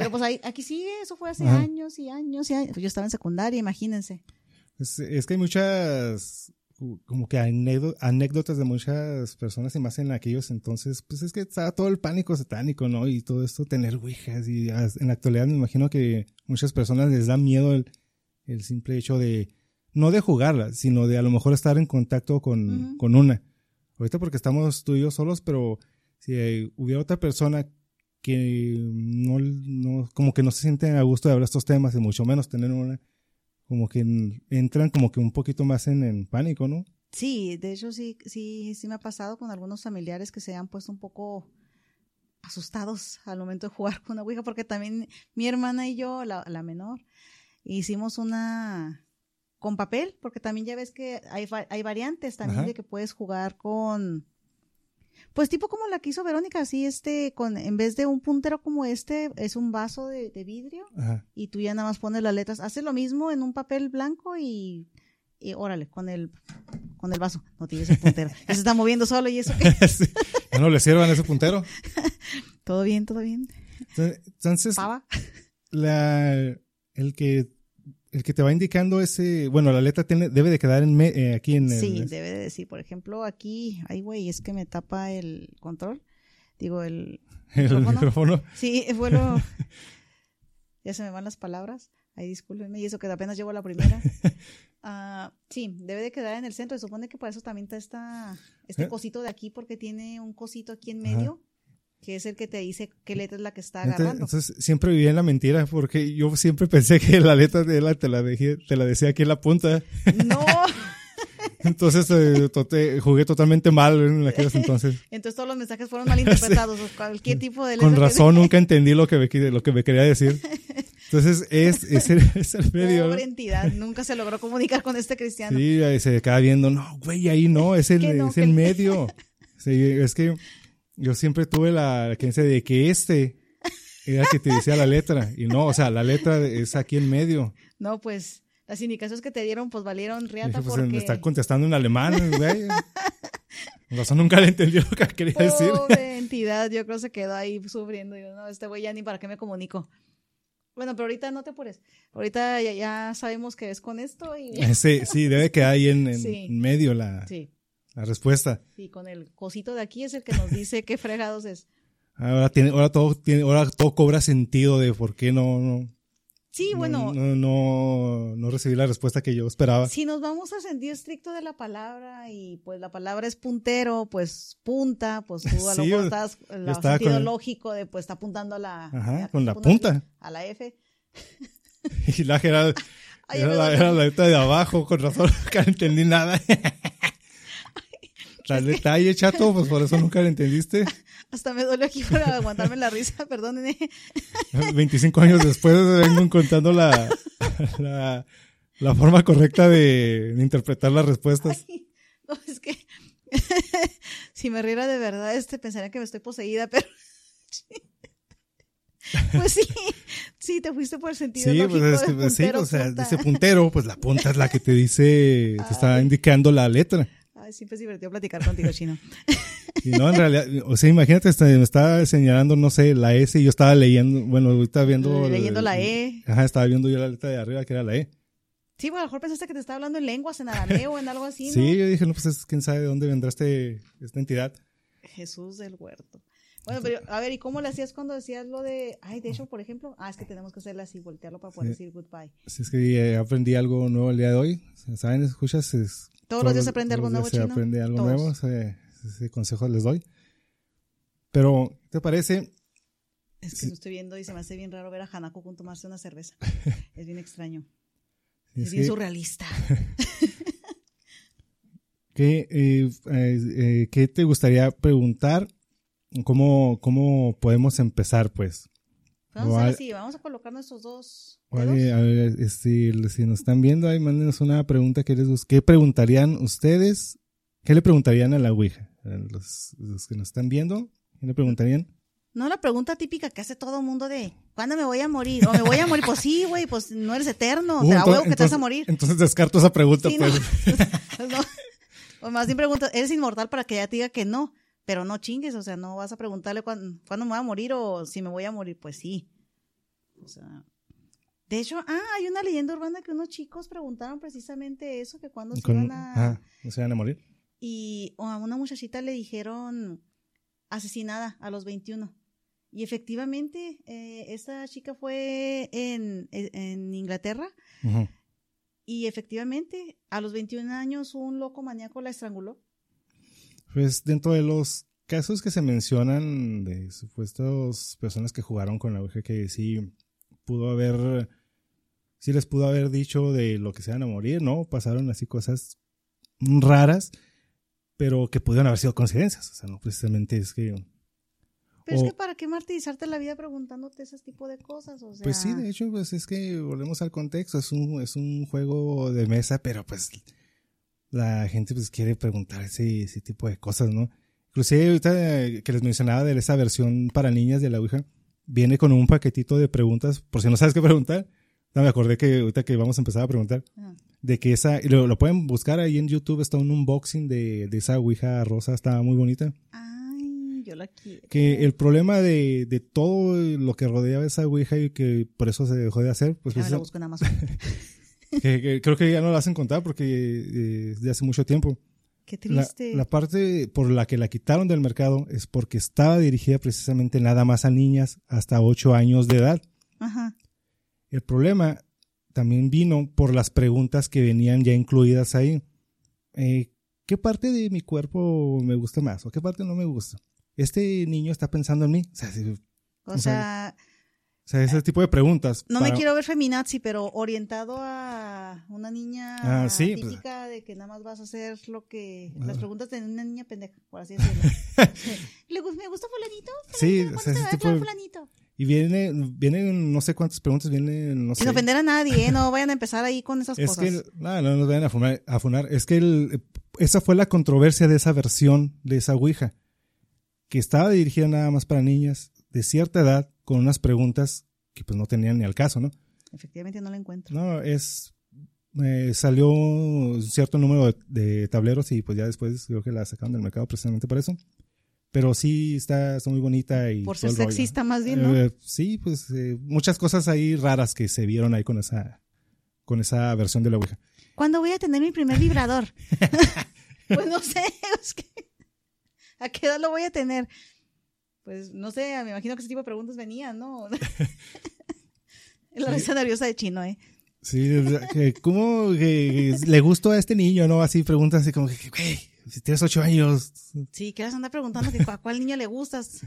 Pero pues ahí, aquí sigue, eso fue hace Ajá. años y años y años. Pues yo estaba en secundaria, imagínense. Es, es que hay muchas como que anécdo- anécdotas de muchas personas y más en aquellos entonces, pues es que estaba todo el pánico satánico, ¿no? Y todo esto, tener ouijas y en la actualidad me imagino que muchas personas les da miedo el, el simple hecho de, no de jugarla, sino de a lo mejor estar en contacto con, con una. Ahorita porque estamos tú y yo solos, pero si hubiera otra persona que no, no, como que no se siente a gusto de hablar estos temas y mucho menos tener una, como que en- entran como que un poquito más en, en pánico, ¿no? Sí, de hecho sí, sí, sí me ha pasado con algunos familiares que se han puesto un poco asustados al momento de jugar con la Ouija, porque también mi hermana y yo, la, la menor, hicimos una con papel, porque también ya ves que hay, hay variantes también Ajá. de que puedes jugar con, pues tipo como la que hizo Verónica, así este, con, en vez de un puntero como este, es un vaso de, de vidrio Ajá. y tú ya nada más pones las letras. Hace lo mismo en un papel blanco y, y órale, con el, con el vaso. No tienes el puntero. Ya se está moviendo solo y eso. Sí. ¿Ya no le sirvan ese puntero? todo bien, todo bien. Entonces, Pava. la, el que el que te va indicando ese, bueno, la letra tiene, debe de quedar en me- eh, aquí en el, Sí, debe de decir. Por ejemplo, aquí, ay, güey, es que me tapa el control. Digo, el. el micrófono. micrófono. Sí, fue lo. Ya se me van las palabras. Ay, discúlpenme, y eso que apenas llevo la primera. Ah, sí, debe de quedar en el centro. Se supone que para eso también está esta, este ¿Eh? cosito de aquí, porque tiene un cosito aquí en Ajá. Que es el que te dice qué letra es la que está agarrando. entonces, siempre viví en la mentira porque yo siempre pensé que la letra de la te la, dejé- te la decía aquí en la punta. No, Entonces eh, tote- jugué totalmente mal en aquellos entonces. entonces todos los mensajes fueron mal interpretados. o Cualquier tipo de letra. Con que- razón nunca entendí lo que me, lo que me quería decir. Entonces es, es, el, es el medio. Pobre entidad, nunca se logró comunicar con este cristiano. Sí, se acaba viendo, no, güey, ahí no, es el, no, es el el- medio. Sí, es que yo siempre tuve la creencia de que este era el que te decía la letra. Y no, o sea, la letra es aquí en medio. No, pues las indicaciones que te dieron pues valieron riata dije, pues porque... me está contestando en alemán, güey. Razón nunca le entendí lo que quería decir. Pobre entidad, yo creo que se quedó ahí sufriendo. Yo, no, este güey ya ni para qué me comunico. Bueno, pero ahorita no te apures. Ahorita ya, ya sabemos que es con esto y... Sí, sí, debe quedar ahí en, en Sí. medio la, Sí, la respuesta. sí, con el cosito de aquí es el que nos dice qué fregados es. Ahora tiene, ahora todo tiene, ahora todo cobra sentido de por qué no, no, Sí, bueno, no, no, no, no recibí la respuesta que yo esperaba. si nos vamos a sentido estricto de la palabra y pues la palabra es puntero, pues punta, pues tú a lo mejor estás el sentido con lógico de pues está apuntando a la... Ajá, a- con la punta. A la F. Y la era, Ay, era, la, era la letra de abajo, con razón, nunca entendí nada. La detalle, chato, pues por eso nunca lo entendiste. Hasta me duele aquí para aguantarme la risa, perdónenme. 25 años después vengo encontrando la, la, la forma correcta de, de interpretar las respuestas. Ay, no, es que si me riera de verdad, este pensaría que me estoy poseída, pero pues sí, sí, te fuiste por el sentido Sí, lógico pues es de que, pues, sí, puntero, o sea, punta. dice puntero, pues la punta es la que te dice, te está indicando la letra. Siempre es divertido platicar contigo, Chino. Y no, en realidad, o sea, imagínate, está- me estaba señalando, no sé, la S y yo estaba leyendo, bueno, ahorita viendo. Leyendo la E. Ajá, estaba viendo yo la letra de arriba que era la E. Sí, bueno, a lo mejor pensaste que te estaba hablando en lenguas, en arameo, en algo así, ¿no? Sí, yo dije, no, pues es, quién sabe de dónde vendrá este, esta entidad. Jesús del huerto. Bueno, pero a ver, ¿y cómo le hacías cuando decías lo de, ay, de hecho, por ejemplo, ah, es que tenemos que hacerle así, voltearlo para poder Sí. decir goodbye. Así es que eh, aprendí algo nuevo el día de hoy. ¿Saben? ¿Escuchas? Es- Todos los días se aprende todos algo nuevo, días se Chino. aprende algo Todos. nuevo. Ese, ese consejo les doy. Pero, ¿qué te parece? Es que Sí. lo estoy viendo y se me hace bien raro ver a Hanako con tomarse una cerveza. es bien extraño. Es Es bien que- surrealista. ¿Qué, eh, eh, eh, ¿Qué te gustaría preguntar? ¿Cómo, ¿Cómo podemos empezar, pues? Vamos a así, vamos a colocar nuestros dos a ver, si nos están viendo, ahí mándenos una pregunta que les ¿Qué preguntarían ustedes? ¿Qué le preguntarían a la Ouija? Los, los que nos están viendo, ¿qué le preguntarían? No, la pregunta típica que hace todo mundo de, ¿cuándo me voy a morir? ¿O me voy a morir? Pues sí, güey, pues no eres eterno. Uh, te entonces- huevo que te vas a morir. Entonces descarto esa pregunta, Sí, pues. no. Pues no. O más bien pregunta, ¿eres inmortal para que ella te diga que no? Pero no chingues, o sea, no vas a preguntarle cuándo, cuándo me voy a morir o si me voy a morir. Pues sí. O sea. De hecho, ah, hay una leyenda urbana que unos chicos preguntaron precisamente eso, que cuando se iban a... ah, ¿no se van a morir? y a una muchachita le dijeron asesinada a los 21. Y efectivamente, eh, esa chica fue en, en- en Inglaterra y efectivamente a los 21 años un loco maníaco la estranguló. Pues dentro de los casos que se mencionan de supuestas personas que jugaron con la Ouija, que sí pudo haber, sí les pudo haber dicho de lo que se van a morir, ¿no? Pasaron así cosas raras, pero que pudieron haber sido coincidencias. O sea, no precisamente es que. Pero es que para qué martirizarte la vida preguntándote ese tipo de cosas, o sea, Pues sí, de hecho, pues es que volvemos al contexto, es un, es un juego de mesa, pero pues la gente pues quiere preguntar ese, ese tipo de cosas, ¿no? Inclusive ahorita eh, que les mencionaba de esa versión para niñas de la Ouija, viene con un paquetito de preguntas, por si no sabes qué preguntar. No, me acordé que ahorita que vamos a empezar a preguntar, Ah, de que esa, lo, lo pueden buscar ahí en YouTube, está un unboxing de, de esa Ouija rosa, está muy bonita. Ay, yo la quiero. Que el problema de, de todo lo que rodeaba esa Ouija y que por eso se dejó de hacer, pues Ya me la busco en Amazon. que, que creo que ya no la hacen contar porque eh, es de hace mucho tiempo. Qué triste. la parte por la que la quitaron del mercado es porque estaba dirigida precisamente nada más a niñas hasta 8 años de edad. Ajá. El problema también vino por las preguntas que venían ya incluidas ahí. Eh, ¿Qué parte de mi cuerpo me gusta más o qué parte no me gusta? Este niño está pensando en mí. O sea, si- O O sea, sea, o sea, ese tipo de preguntas. no me para- quiero ver feminazi, pero orientado a una niña Ah, sí, pues. típica de que nada más vas a hacer lo que... Ah. Las preguntas de una niña pendeja, por así decirlo. ¿Le ¿Me gusta fulanito? Sí, ¿Cuánto o sea, ese tipo de- fulanito? Y viene, vienen no sé cuántas preguntas, vienen, no sé. Sin ofender a nadie, ¿eh? no vayan a empezar ahí con esas Es cosas. que, no, no nos vayan a funar, a funar. Es que el- esa fue la controversia de esa versión de esa Ouija. Que estaba dirigida nada más para niñas de cierta edad con unas preguntas que pues no tenían ni al caso, ¿no? Efectivamente no la encuentro. No, es, eh, salió un cierto número de, de tableros y pues ya después creo que la sacaron del mercado precisamente por eso. Pero sí está, está muy bonita y Por ser rollo. sexista más bien, ¿no? Eh, sí, pues eh, muchas cosas ahí raras que se vieron ahí con esa, con esa versión de la Ouija. ¿Cuándo voy a tener mi primer vibrador? pues no sé, es que, ¿a qué edad lo voy a tener? Pues no sé, me imagino que ese tipo de preguntas venían, ¿no? La risa nerviosa de chino, ¿eh? Sí, ¿cómo que le gustó a este niño, no? Así preguntas así como que, güey, si tienes ocho años. Sí, vas a andar preguntando que a cuál niño le gustas.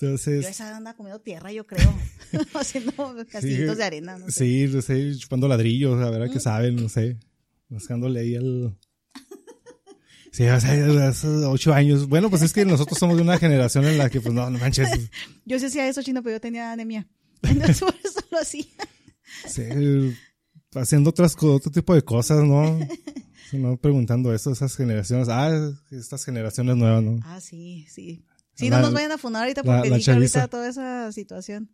Yo Entonces, esa edad anda comiendo tierra, yo creo. Haciendo castillitos de arena, no sé. sí, no sé, chupando ladrillos, a ver a qué saben, no sé. Buscándole ahí al... Sí, sea, hace ocho años. Bueno, pues es que nosotros somos de una generación en la que, pues no, no manches. Yo sí hacía eso, chino, pero yo tenía anemia. Entonces por eso lo hacía. Sí, haciendo otras, otro tipo de cosas, ¿no? No preguntando eso, esas generaciones. Ah, estas generaciones nuevas, ¿no? Ah, sí, sí. Sí, La- no nos vayan a funar ahorita porque dije ahorita toda esa situación.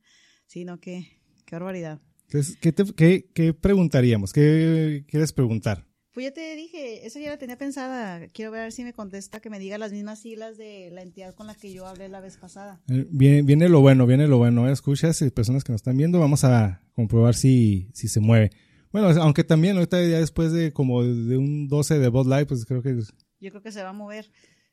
Sí, no, qué, qué barbaridad. Entonces, ¿qué, te- qué- qué preguntaríamos? ¿Qué quieres preguntar? Pues ya te dije, esa ya la tenía pensada. Quiero ver si me contesta que me diga las mismas siglas de la entidad con la que yo hablé la vez pasada. Eh, Viene, viene lo bueno, viene lo bueno. ¿eh? Escuchas, y personas que nos están viendo, vamos a comprobar si, si se mueve. Bueno, aunque también ahorita ya después de como de un 12 de Bud Light, pues creo que Yo creo que se va a mover.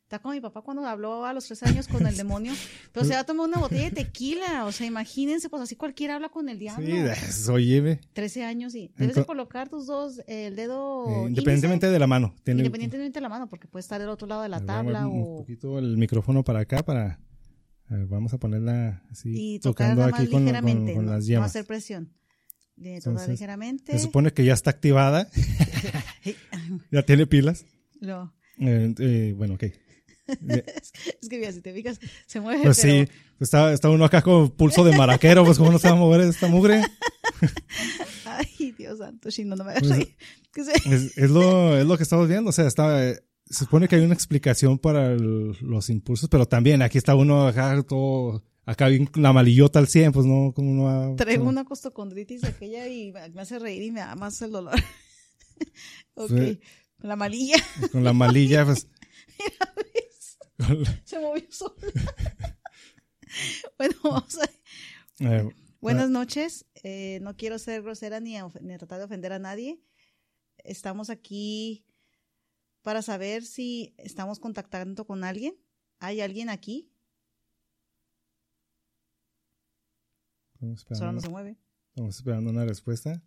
Está como mi papá cuando habló a los tres años con el demonio. Pero se va a tomar una botella de tequila. O sea, imagínense, pues así cualquiera habla con el diablo. sí, oye, 13 años y debes de colocar tus dos, el dedo eh, índice, independientemente de la mano. Tiene, independientemente de la mano, porque puede estar del otro lado de la tabla un o poquito el micrófono para acá para ver, vamos a ponerla así y tocar tocando nada más aquí con, ligeramente, con no, las no yemas. hacer presión. De tocar Entonces, ligeramente. Se supone que ya está activada, ya tiene pilas. No. Eh, eh, bueno, ok. Es que mira, si te fijas, se mueve, Pues pero sí, está, está uno acá con pulso de maraquero, pues cómo no se va a mover esta mugre. ay, Dios santo, Shino, no me hagas Pues, reír. Es, es lo, es lo que estamos viendo, o sea, está, eh, se supone que hay una explicación para el- los impulsos, pero también aquí está uno acá todo, acá bien la malillota al 100, pues no, como no va- Traigo una costocondritis aquella y me hace reír y me da más el dolor. ok. Sí. Con la malilla. Con la malilla, pues. Se movió sola. bueno, vamos a... Eh, Buenas noches. Eh, no quiero ser grosera ni, ni tratar de ofender a nadie. Estamos aquí para saber si estamos contactando con alguien. ¿Hay alguien aquí? estamos, Solo no se mueve. estamos esperando una respuesta.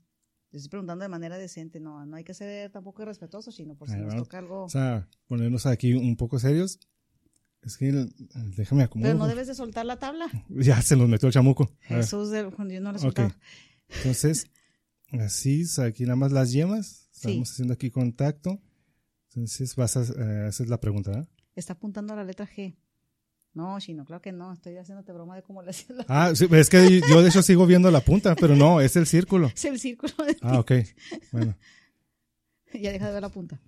Le estoy preguntando de manera decente. No, no hay que ser tampoco irrespetuoso, sino por si nos toca algo. O sea, ponernos aquí un poco serios. Es que el- déjame acomodar. Pero no debes de soltar la tabla. Ya se los metió el chamuco. Jesús, del, cuando yo no lo soltado. Entonces, así, aquí nada más las yemas. Sí. Estamos haciendo aquí contacto. Entonces vas a eh, hacer la pregunta, ¿verdad? Está apuntando a la letra G. No, Chino, claro que no. Estoy haciéndote broma de cómo le hacía la... Ah, sí, es que yo de hecho sigo viendo la punta, pero no, es el círculo. Es el círculo. Ah, ok. Bueno. ya deja de ver la punta.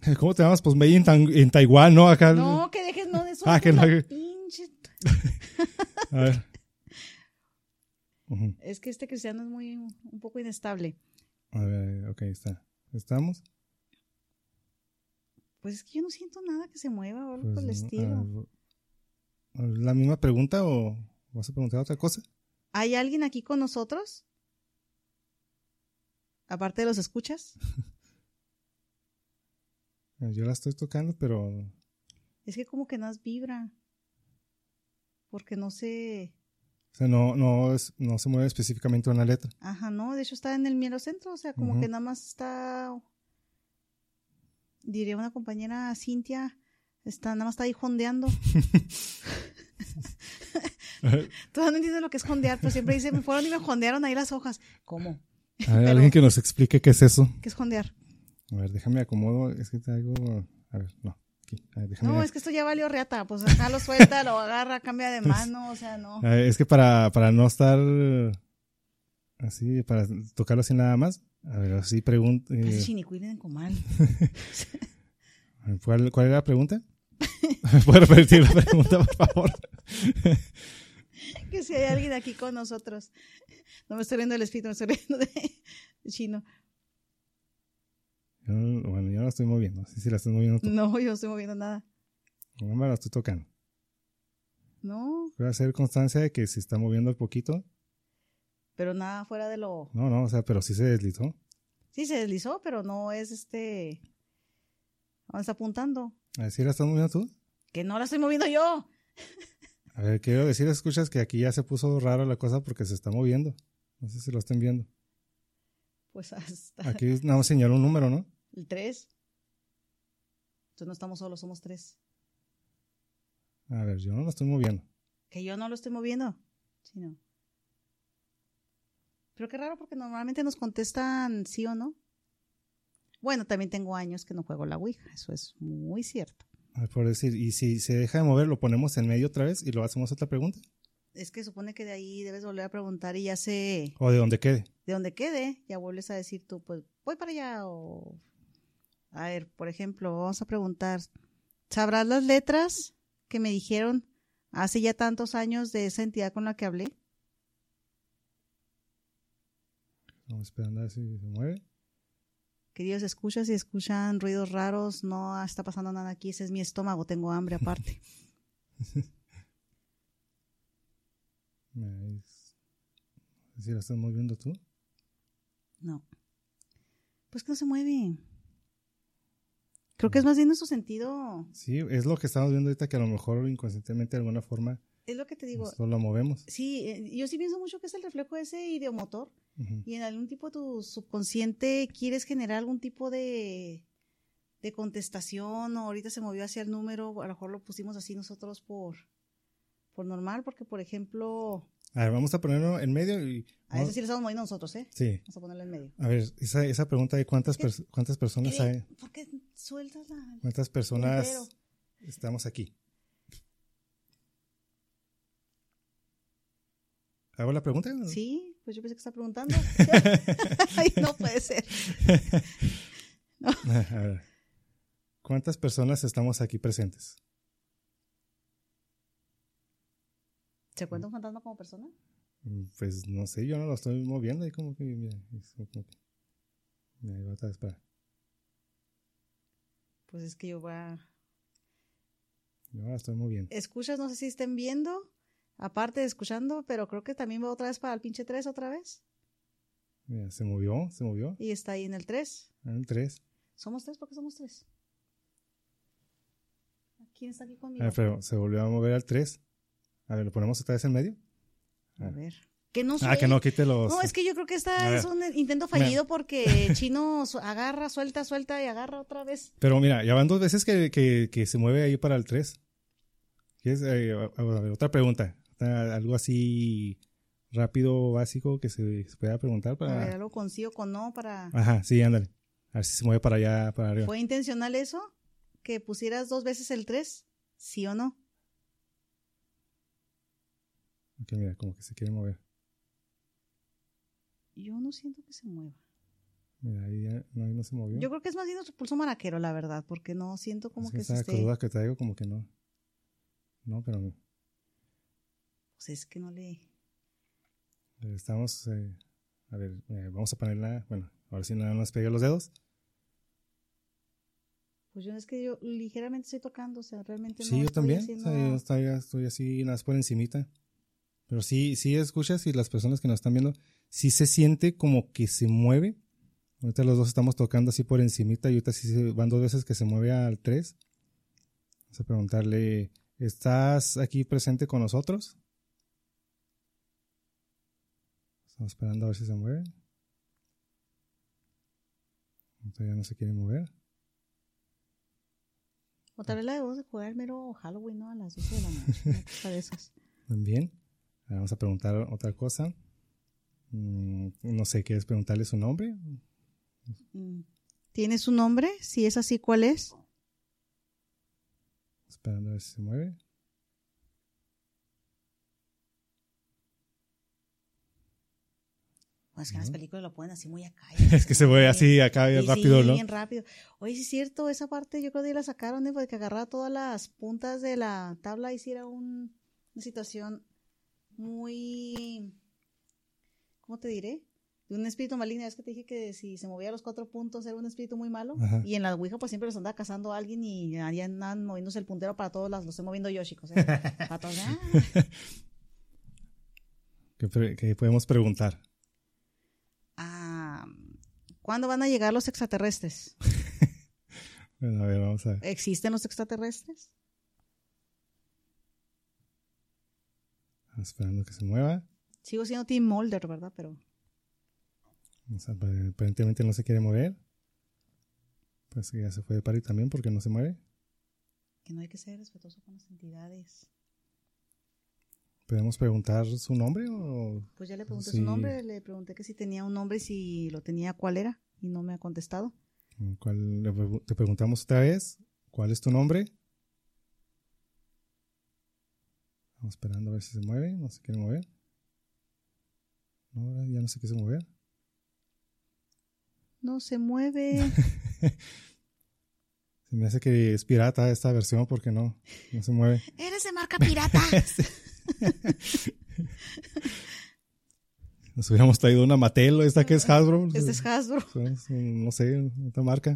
¿Cómo te llamas? Pues Made in, Tan- en Taiwán, ¿no? Acá. No, que dejes, no, de eso. Ah, que no. pinche- A ver. Es que este cristiano es muy, un poco inestable. A ver, ok, está. ¿Estamos? Pues es que yo no siento nada que se mueva o algo Pues, por el estilo. ver, ¿La misma pregunta o vas a preguntar otra cosa? ¿Hay alguien aquí con nosotros? Aparte de los escuchas. Eh, Yo la estoy tocando, pero Es que como que más vibra. Porque no sé. o sea, no, no, es, no se mueve específicamente una letra. Ajá, no, de hecho está en el mero centro, o sea, como que nada más está. Diría una compañera Cintia, está, nada más está ahí jondeando. Todavía no entiendo lo que es jondear, pero siempre dice, me fueron y me jondearon ahí las hojas. ¿Cómo? A ver, Pero- alguien que nos explique qué es eso. ¿Qué es jondear? A ver, déjame acomodo. Es que traigo. A ver, no. Aquí. A ver, déjame. No, es que esto ya valió reata, pues acá lo suelta, lo agarra, cambia de mano, o sea, no. Ver, es que para, para no estar así, para tocarlo así nada más. A ver, así pregunta. Chinicuilen en comal. ¿cuál, ¿Cuál era la pregunta? ¿Me puede repetir la pregunta, por favor? que si hay alguien aquí con nosotros. No me estoy viendo del espíritu, me estoy viendo de chino. Yo no- bueno, yo no la estoy moviendo. No sé si la estás moviendo tú. No, yo no estoy moviendo nada. No me la estoy tocando. No, Voy a hacer constancia de que se está moviendo un poquito. pero nada fuera de lo. No, no, o sea, pero sí se deslizó. Sí, se deslizó, pero no es este. ¿Dónde está apuntando? Si la estás moviendo tú. Que no la estoy moviendo yo. A ver, quiero decir, escuchas que aquí ya se puso rara la cosa porque se está moviendo. No sé si lo estén viendo. Pues hasta Aquí nada más señaló un número, ¿no? El 3. Entonces no estamos solos, somos tres. A ver, yo no lo estoy moviendo. Que yo no lo estoy moviendo. Sí, no. Pero qué raro porque normalmente nos contestan sí o no. Bueno, también tengo años que no juego la Ouija, eso es muy cierto. A ver, por decir, y si se deja de mover, lo ponemos en medio otra vez y lo hacemos otra pregunta. Es que supone que de ahí debes volver a preguntar y ya sé O de donde quede. de dónde quede, ya vuelves a decir tú, pues voy para allá o... A ver, por ejemplo, vamos a preguntar, ¿sabrás las letras que me dijeron hace ya tantos años de esa entidad con la que hablé? Vamos esperando a ver si se mueve. Queridos, escucha si escuchan ruidos raros, no está pasando nada aquí, ese es mi estómago, tengo hambre aparte. Si la estás moviendo tú. No. Pues que no se mueve. Creo que es más bien en su sentido. Sí, es lo que estamos viendo ahorita que a lo mejor inconscientemente de alguna forma Es lo que te digo. nosotros lo movemos. Sí, eh, yo sí pienso mucho que es el reflejo ese ideomotor. Y en algún tipo tu subconsciente quieres generar algún tipo de, de contestación o ahorita se movió hacia el número, a lo mejor lo pusimos así nosotros por, por normal, porque por ejemplo, A ver, vamos a ponerlo en medio y... a veces sí lo estamos moviendo nosotros, ¿eh? Sí. Vamos a ponerlo en medio. A ver, esa, esa pregunta de cuántas, cuántas personas ¿Qué? hay, ¿Por qué sueltas la...? cuántas personas estamos aquí. ¿Hago la pregunta? Sí, pues yo pensé que está preguntando. Ay, no puede ser. A ver. ¿Cuántas personas estamos aquí presentes? ¿Se cuenta un fantasma como persona? Mm, Pues no sé, yo no lo estoy moviendo y como que, mira, es como que- Mira, ahí va otra vez para. Pues es que yo voy a... Yo la estoy moviendo. Escuchas, no sé si estén viendo, aparte de escuchando, pero creo que también va otra vez para el pinche 3 otra vez. Mira, se movió, se movió. Y está ahí en el 3. En el 3. ¿Somos tres? ¿Por qué somos tres? ¿Quién está aquí A conmigo? ver, pero se volvió a mover al 3. A ver, ¿lo ponemos otra vez en medio? A ver. Que no Ah, que no, quite los... No, es que yo creo que esta es un intento fallido porque Chino agarra, suelta, suelta y agarra otra vez. Pero mira, ya van dos veces que, que, que se mueve ahí para el 3. ¿Quieres? Eh, a- ver, otra pregunta. Ah, Algo así rápido, básico, que se, se pueda preguntar A ver, para... algo con sí o con no para... Ajá, sí, ándale. A ver si se mueve para allá, para arriba. ¿Fue intencional eso? ¿Que pusieras dos veces el 3? ¿Sí o no? Ok, mira, como que se quiere mover. Yo no siento que se mueva. Mira, ahí ya no, ahí no se movió. Yo creo que es más bien nuestro pulso maraquero, la verdad, porque no siento como Es que se esa esté... cruda que traigo como que no. No, pero Pues es que no le... estamos... eh, a ver, eh, vamos a ponerla... Bueno, ahora sí nada más pegue los dedos. Pues yo es que yo ligeramente estoy tocando, o sea, realmente no sí, yo estoy también. haciendo- O sea, yo estoy, estoy así nada más por encimita. Pero sí, sí escuchas y las personas que nos están viendo, sí se siente como que se mueve. Ahorita los dos estamos tocando así por encimita y ahorita sí se, van dos veces que se mueve al 3. Vamos a preguntarle, ¿estás aquí presente con nosotros? Estamos esperando a ver si se mueve. Ahorita ya no se quiere mover. O tal vez la debemos de jugar mero Halloween, ¿no? A las 12 de la noche. Ahora Vamos a preguntar otra cosa. Mm, no sé, ¿quieres preguntarle su nombre? Mm. ¿Tiene su nombre? Si es así, ¿cuál es? Esperando a ver si se mueve. Bueno, es que en las películas lo ponen así muy acá. Es que se mueve así acá bien Sí, rápido, sí, ¿no? bien rápido. Oye, sí es cierto, esa parte yo creo que la sacaron, ¿eh? Porque agarraba todas las puntas de la tabla y sí era un- una situación muy, ¿cómo te diré? De un espíritu maligno. Es que te dije que si se movía los cuatro puntos era un espíritu muy malo. Ajá. Y en la Ouija pues siempre los andaba cazando a alguien y allá andan moviéndose el puntero para todos lados. Lo estoy moviendo yo, chicos. ¿eh? Para todos. ¿Qué, pre- qué podemos preguntar? Ah, ¿Cuándo van a llegar los extraterrestres? Bueno, a ver, vamos a ver. ¿Existen los extraterrestres? Esperando que se mueva. Sigo siendo Tim Mulder, ¿verdad? Pero O sea, apare- aparentemente no se quiere mover. Pues que ya se fue de pari también porque no se mueve. que no hay que ser respetuoso con las entidades. ¿Podemos preguntar su nombre o...? Pues ya le pregunté Sí. su nombre, le pregunté que si tenía un nombre y si lo tenía, cuál era, y no me ha contestado. ¿Cuál, te preguntamos otra vez, ¿cuál es tu nombre? Estamos esperando a ver si se mueve, no se quiere mover. No, ahora ya no se quiso mover. No se mueve. Se me hace que es pirata esta versión porque no, no se mueve. ¡Eres de marca pirata! Nos hubiéramos traído una Mattel, esta que es Hasbro. este es Hasbro. No sé, otra marca.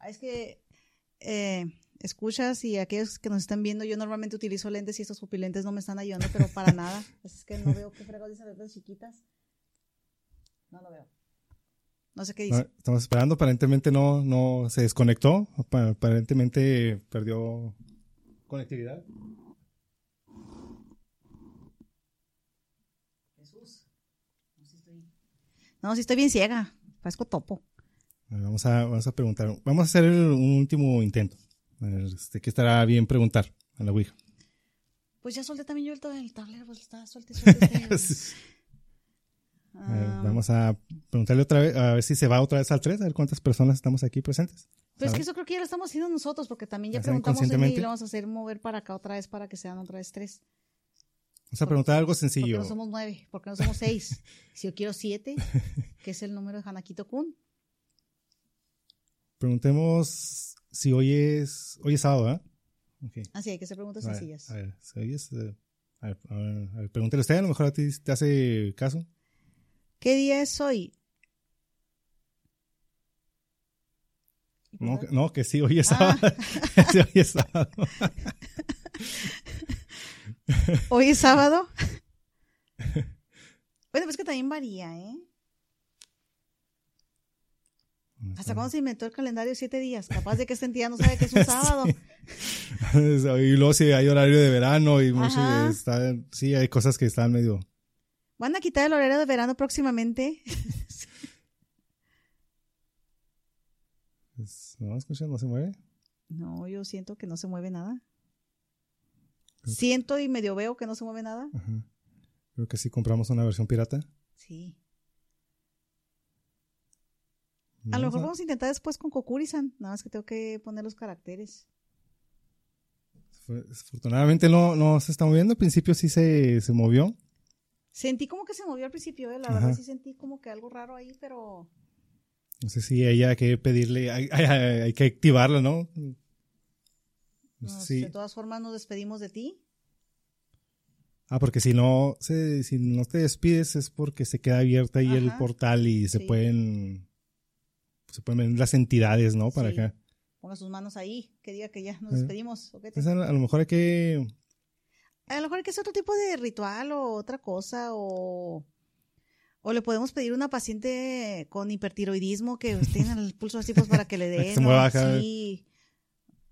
Ah, Es que eh, escuchas y aquellos que nos están viendo, yo normalmente utilizo lentes y estos pupilentes no me están ayudando, pero para nada. Así es que no veo qué fregos dicen las letras chiquitas. No lo veo. No sé qué dice. estamos esperando, aparentemente no, no se desconectó, apa- aparentemente perdió conectividad. Jesús. No, si estoy... No, sí estoy bien ciega. Parezco topo. Vamos a, vamos a preguntar, vamos a hacer un último intento. Este, ¿Qué estará bien preguntar a la Ouija? Pues ya solté también yo el, to- el tablero, pues está suelte, suelte. Sí. A ver, Ah, vamos a preguntarle otra vez, a ver si se va otra vez al 3, a ver cuántas personas estamos aquí presentes. Pues que eso creo que ya lo estamos haciendo nosotros, porque también ya ¿Lo hacen preguntamos y lo vamos a hacer mover para acá otra vez para que sean otra vez tres. Vamos a preguntar algo ¿Por qué sencillo. no somos nueve? ¿Por qué no somos seis? si yo quiero siete, que es el número de Hanakito Kun. Preguntemos si hoy es, hoy es sábado, ¿eh? Ok. Así hay que hacer preguntas A ver, sencillas. A ver, si hoy es, eh, a ver, a ver, a ver, pregúntele usted, a lo mejor a ti te hace caso. ¿Qué día es hoy? No, que- no, que sí, hoy es sábado. Sí, hoy es sábado. Hoy es sábado. bueno, pues que también varía, ¿eh? ¿Hasta cuándo se inventó el calendario? Siete días. Capaz de que este día no sabe que es un sábado. y luego sí hay horario de verano y mucho está, sí hay cosas que están medio Van a quitar el horario de verano próximamente. no escucha no se mueve No, yo siento que no se mueve nada. Siento y medio veo que no se mueve nada. Ajá. creo que sí compramos una versión pirata Sí. No, A lo mejor vamos a intentar después con Kokuri-san. Nada más que tengo que poner los caracteres. fue- afortunadamente no, no se está moviendo al principio sí se, se movió Sentí como que se movió al principio, ¿eh? la Ajá. verdad sí sentí como que algo raro ahí, pero no sé si ella hay que pedirle hay, hay- que activarla no de todas formas nos despedimos de ti. ah porque si no se, si no te despides es porque se queda abierta ahí el portal y se Sí. pueden se pueden venir las entidades no para Sí. acá Ponga sus manos ahí, que diga que ya nos Eh. despedimos. Entonces, a, lo mejor hay que A lo mejor hay que hacer otro tipo de ritual o otra cosa o... O le podemos pedir a una paciente con hipertiroidismo que tenga el pulso así pues para que le se ¿no? Sí.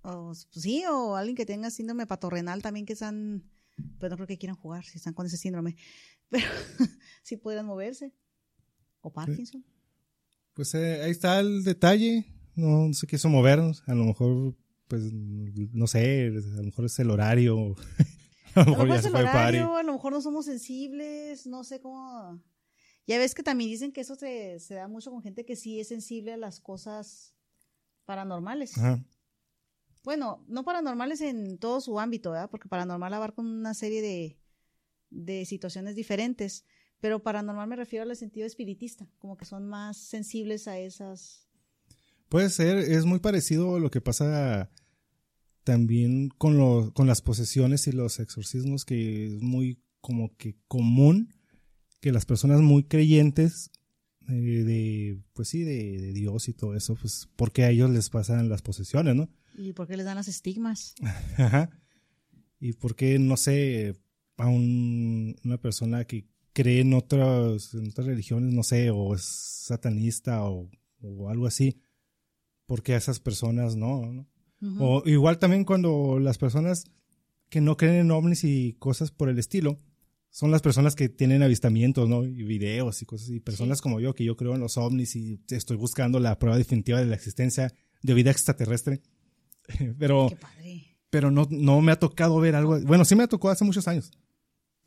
O, pues, sí, o alguien que tenga síndrome patorrenal también que están... Pero no creo que quieran jugar si están con ese síndrome. Pero sí podrían moverse. O Parkinson. Pues eh, ahí está el detalle. No, no se quiso movernos. A lo mejor, pues, no sé, a lo mejor es el horario. a lo A lo mejor mejor ya es el horario, a lo mejor no somos sensibles, no sé cómo... Ya ves que también dicen que eso se, se da mucho con gente que sí es sensible a las cosas paranormales. Ajá. Bueno, no paranormales en todo su ámbito, ¿verdad? Porque paranormal abarca una serie de, de situaciones diferentes, pero paranormal me refiero al sentido espiritista, como que son más sensibles a esas... Puede ser, es muy parecido a lo que pasa también con, lo- con las posesiones y los exorcismos, que es muy como que común que las personas muy creyentes eh, de, pues sí, de, de Dios y todo eso, pues porque a ellos les pasan las posesiones, ¿no? ¿Y por qué les dan las estigmas? Ajá. Y por qué, no sé, a un- una persona que cree en otras, en otras religiones, no sé, o es satanista o, o algo así, ¿por qué a esas personas no? O igual también cuando las personas que no creen en ovnis y cosas por el estilo, son las personas que tienen avistamientos, ¿no? Y videos y cosas, y personas Sí. como yo, que yo creo en los ovnis y estoy buscando la prueba definitiva de la existencia de vida extraterrestre. Pero Qué padre. pero no, no me ha tocado ver algo. Bueno, sí me ha tocado hace muchos años.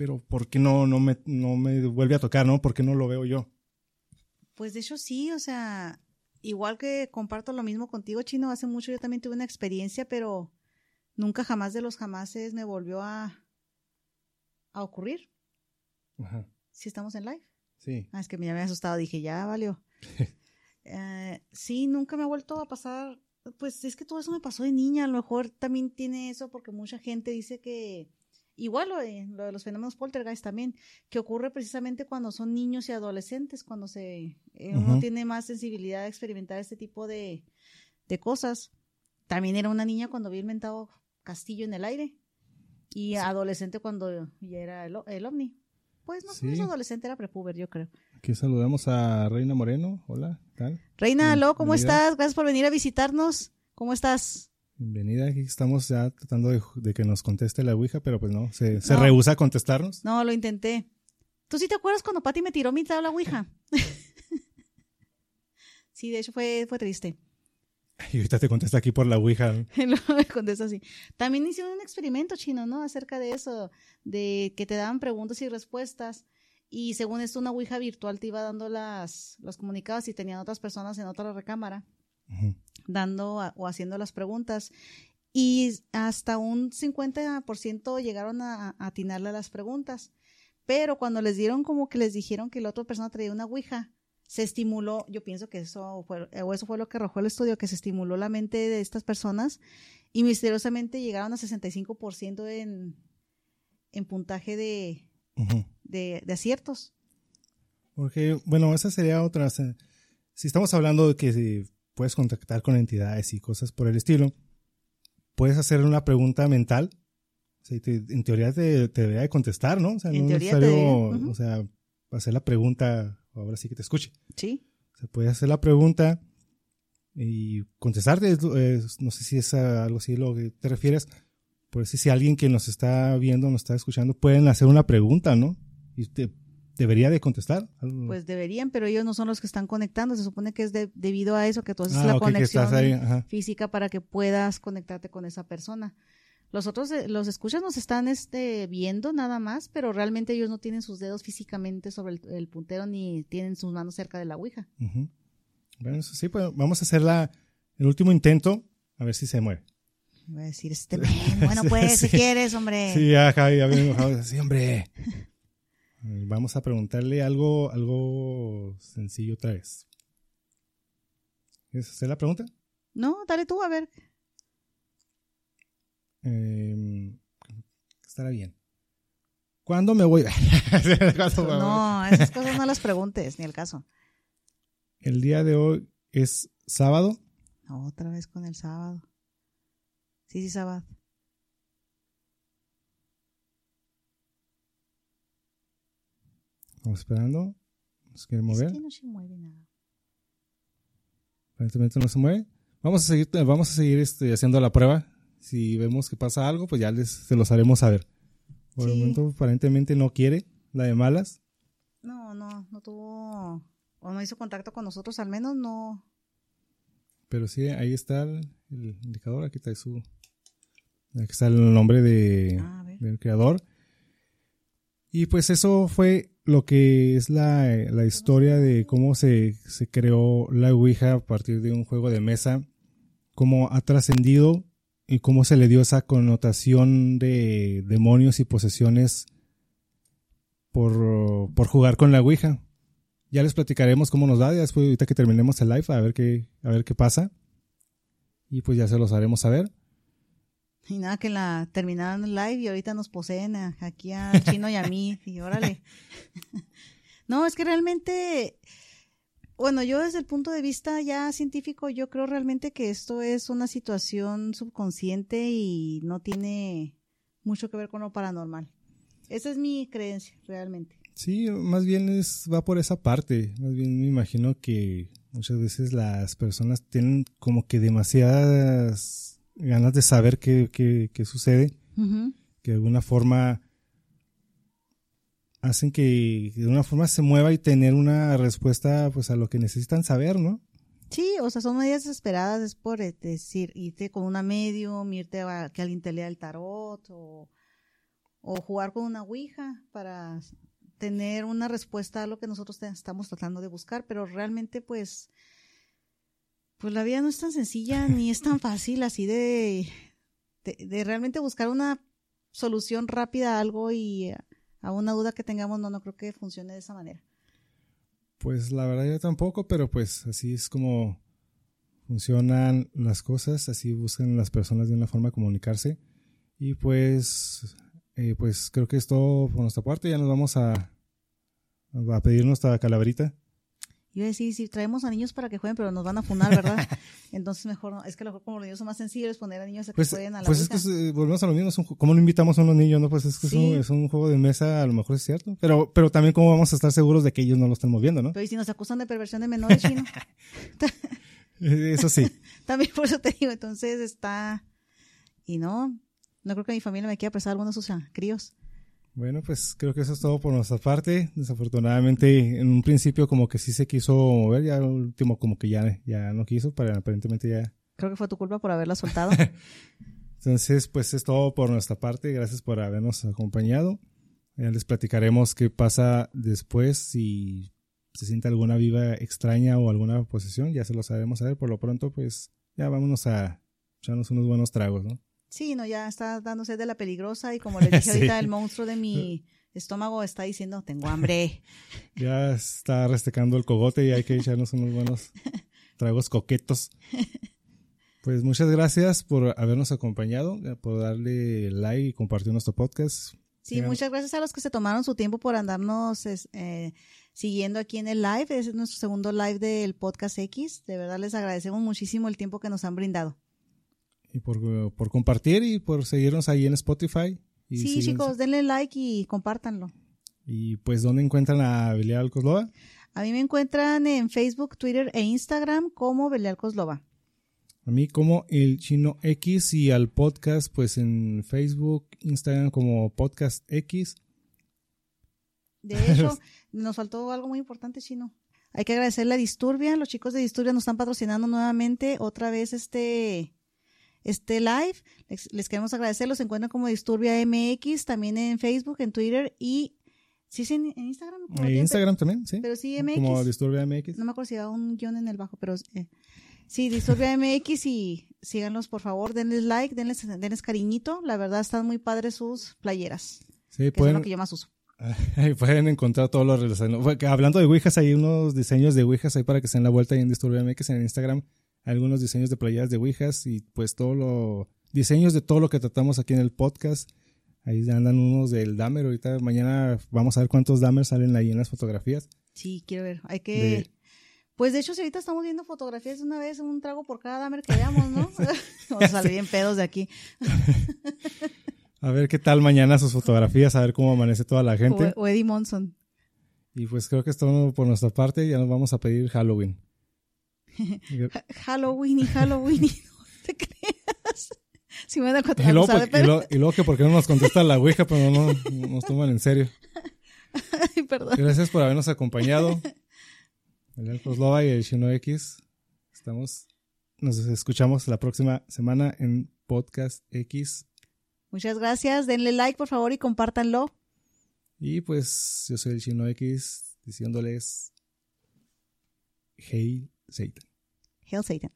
Pero ¿por qué no, no, me, no me vuelve a tocar, no? ¿Por qué no lo veo yo? Pues de hecho sí, o sea, igual que comparto lo mismo contigo, Chino, hace mucho yo también tuve una experiencia, pero nunca jamás de los jamases me volvió a, a ocurrir. Ajá. Si estamos en live. Sí. Ah, es que me había asustado, dije, ya valió. Eh, sí, nunca me ha vuelto a pasar, pues es que todo eso me pasó de niña, a lo mejor también tiene eso porque mucha gente dice que, igual lo de, lo de los fenómenos poltergeist también, que ocurre precisamente cuando son niños y adolescentes, cuando se eh, uno tiene más sensibilidad a experimentar este tipo de, de cosas. También era una niña cuando vi el mentado castillo en el aire y adolescente cuando ya era el, el ovni. Pues no, no es Sí. adolescente, era prepuber, yo creo. Aquí saludamos a Reina Moreno. Hola, ¿qué tal? Reina, aló, ¿cómo estás? Gracias por venir a visitarnos. ¿Cómo estás? Bienvenida. Aquí estamos ya tratando de, de que nos conteste la Ouija, pero pues no, se, se No. rehúsa a contestarnos. No, lo intenté. ¿Tú sí te acuerdas cuando Pati me tiró mi tabla Ouija? sí, de hecho fue, fue triste. Y ahorita te contesta aquí por la Ouija. Luego me contesta así. También hicieron un experimento chino, ¿no? Acerca de eso, de que te daban preguntas y respuestas. Y según esto, una Ouija virtual te iba dando las, los comunicados y tenían otras personas en otra recámara. Ujú. Dando a- o haciendo las preguntas. Y hasta un 50% llegaron a, a atinarle a las preguntas. Pero cuando les dieron como que les dijeron que la otra persona traía una ouija, se estimuló, yo pienso que eso fue, o eso fue lo que arrojó el estudio, que se estimuló la mente de estas personas y misteriosamente llegaron a 65% en, en puntaje de, de, de aciertos. Porque, bueno, esa sería otra. o sea, si estamos hablando de que puedes contactar con entidades y cosas por el estilo, puedes hacer una pregunta mental. O sea, te- en teoría te, te debería de contestar, ¿no? O sea, En no es necesario, debería, ujú. o sea, hacer la pregunta, ahora sí que te escuche. Sí. Se puede hacer la pregunta y contestarte. es- es- no sé si es algo así lo que te refieres. Por si si alguien que nos está viendo, nos está escuchando, pueden hacer una pregunta, ¿no? Y te, debería de contestar. Pues deberían, pero ellos no son los que están conectando. Se supone que es de- debido a eso que tú haces Ah, la conexión ahí, física para que puedas conectarte con esa persona. Los otros, eh, los escuchas nos están este, viendo nada más, pero realmente ellos no tienen sus dedos físicamente sobre el, el puntero ni tienen sus manos cerca de la ouija. Ujú. Bueno, eso sí, pues vamos a hacer la, el último intento, a ver si se mueve. Voy a decir, este bueno pues, si quieres, hombre. Sí, ajá, ya enojado. Sí, hombre. Eh, Vamos a preguntarle algo, algo sencillo otra vez. ¿Quieres hacer la pregunta? No, dale tú, a ver. Eh, estará bien. ¿Cuándo me voy? ¿Cuándo me voy? No, esas cosas no las preguntes, ni el caso. El día de hoy es sábado. Otra vez con el sábado. Sí, sí, sábado. Estamos esperando. ¿Nos quiere Es mover? que no se mueve nada. Aparentemente no se mueve. Vamos a seguir, vamos a seguir este, haciendo la prueba. Si vemos que pasa algo, pues ya les, se los haremos saber. Por el momento, aparentemente no quiere la de malas. No, no, no tuvo, o no hizo contacto con nosotros, al menos no. Pero sí, ahí está el, el indicador. Aquí está su. Aquí está el nombre de, Ah, del creador. Y pues eso fue lo que es la, la historia de cómo se, se creó la Ouija a partir de un juego de mesa, cómo ha trascendido y cómo se le dio esa connotación de demonios y posesiones por, por jugar con la Ouija. Ya les platicaremos cómo nos da, después ahorita que terminemos el live, a ver qué, a ver qué pasa. Y pues ya se los haremos saber. Y nada, que la terminaron live y ahorita nos poseen a- aquí al chino y a mí. Y órale. No, es que realmente, bueno, yo desde el punto de vista ya científico, yo creo realmente que esto es una situación subconsciente y no tiene mucho que ver con lo paranormal. Esa es mi creencia, realmente. Sí, más bien es, va por esa parte. Más bien me imagino que muchas veces las personas tienen como que demasiadas ganas de saber qué, qué, qué sucede, que de alguna forma hacen que de alguna forma se mueva y tener una respuesta pues a lo que necesitan saber, ¿no? Sí, o sea, son medidas desesperadas, es por eh, decir, irte con una medium, irte a que alguien te lea el tarot o, o jugar con una ouija para tener una respuesta a lo que nosotros estamos tratando de buscar, pero realmente pues pues la vida no es tan sencilla ni es tan fácil así de, de, realmente buscar una solución rápida a algo y a- a una duda que tengamos, no, no creo que funcione de esa manera. Pues la verdad yo tampoco, pero pues así es como funcionan las cosas, así buscan las personas de una forma de comunicarse. Y pues, eh, pues creo que es todo por nuestra parte, ya nos vamos a, a pedir nuestra calaverita. Yo decía, si traemos a niños para que jueguen, pero nos van a funar, ¿verdad? Entonces mejor, no. es que a lo mejor como los niños son más sensibles, poner a niños a que Pues, jueguen a la pues es que eh, volvemos a lo mismo, es un ¿cómo no invitamos a unos niños? No, pues es que es, un, es un juego de mesa, a lo mejor es cierto, pero, pero también cómo vamos a estar seguros de que ellos no lo están moviendo, ¿no? Pero ¿y si nos acusan de perversión de menores, chino? Eh, Eso sí. También por eso te digo, entonces está... Y no, no creo que mi familia me quiera prestar alguno de sus críos. Bueno, pues creo que eso es todo por nuestra parte. Desafortunadamente, en un principio como que sí se quiso mover, ya al último como que ya, ya no quiso, pero aparentemente ya. Creo que fue tu culpa por haberla soltado. Entonces, pues es todo por nuestra parte. Gracias por habernos acompañado. Ya les platicaremos qué pasa después, si se siente alguna viva extraña o alguna posesión, ya se lo sabemos saber. Por lo pronto, pues ya vámonos a echarnos unos buenos tragos, ¿no? Sí, no, ya está dándose de la peligrosa y como les dije Sí. ahorita, el monstruo de mi estómago está diciendo, tengo hambre. Ya está restecando el cogote y hay que echarnos unos buenos tragos coquetos. Pues muchas gracias por habernos acompañado, por darle like y compartir nuestro podcast. Sí, muchas gracias a los que se tomaron su tiempo por andarnos eh, siguiendo aquí en el live. Es nuestro segundo live del podcast X. De verdad les agradecemos muchísimo el tiempo que nos han brindado. Y por, compartir y por seguirnos ahí en Spotify. sí, chicos, denle like y compártanlo. Y pues, ¿dónde encuentran a Belial Coslova? A mí me encuentran en Facebook, Twitter e Instagram como Belial Coslova. A mí como el chino X y al podcast pues en Facebook, Instagram como podcast X. De hecho, nos faltó algo muy importante, chino. Hay que agradecerle a Disturbia, los chicos de Disturbia nos están patrocinando nuevamente otra vez este este live. Les, queremos agradecer, los encuentran como Disturbia MX, también en Facebook, en Twitter y ¿Sí en, Instagram? En Instagram también, sí. Pero sí MX. Como Disturbia MX. No me acuerdo si había un guion en el bajo, pero eh, Sí, Disturbia MX y síganlos por favor, denles like, denles, denles cariñito. La verdad están muy padres sus playeras. Sí, que pueden, lo que yo más uso. pueden encontrar todos los relacionados. Hablando de Ouijas, hay unos diseños de Ouijas ahí para que se den la vuelta ahí en Disturbia MX en Instagram. Algunos diseños de playeras de Ouijas y pues todos los diseños de todo lo que tratamos aquí en el podcast. Ahí andan unos del Damer. Ahorita mañana vamos a ver cuántos Damer salen ahí en las fotografías. Sí, quiero ver. Hay que... Pues de hecho, si ahorita estamos viendo fotografías una vez, un trago por cada damer que veamos, ¿no? Vamos a salir bien pedos de aquí. a ver qué tal mañana sus fotografías, a ver cómo amanece toda la gente. O, Eddie Monson. Y pues creo que es todo por nuestra parte, ya nos vamos a pedir Halloween. Halloween y Halloween y no te creas. Si me da y, luego, pues, y, luego, que porque no nos contesta la Ouija, pero no, no nos toman en serio. Ay, perdón. Gracias por habernos acompañado. el Elfos y el Shino X. Estamos, nos escuchamos la próxima semana en Podcast X. Muchas gracias. Denle like, por favor, y compártanlo. Y pues yo soy el Shino X diciéndoles Hail Satan. Hail Satan.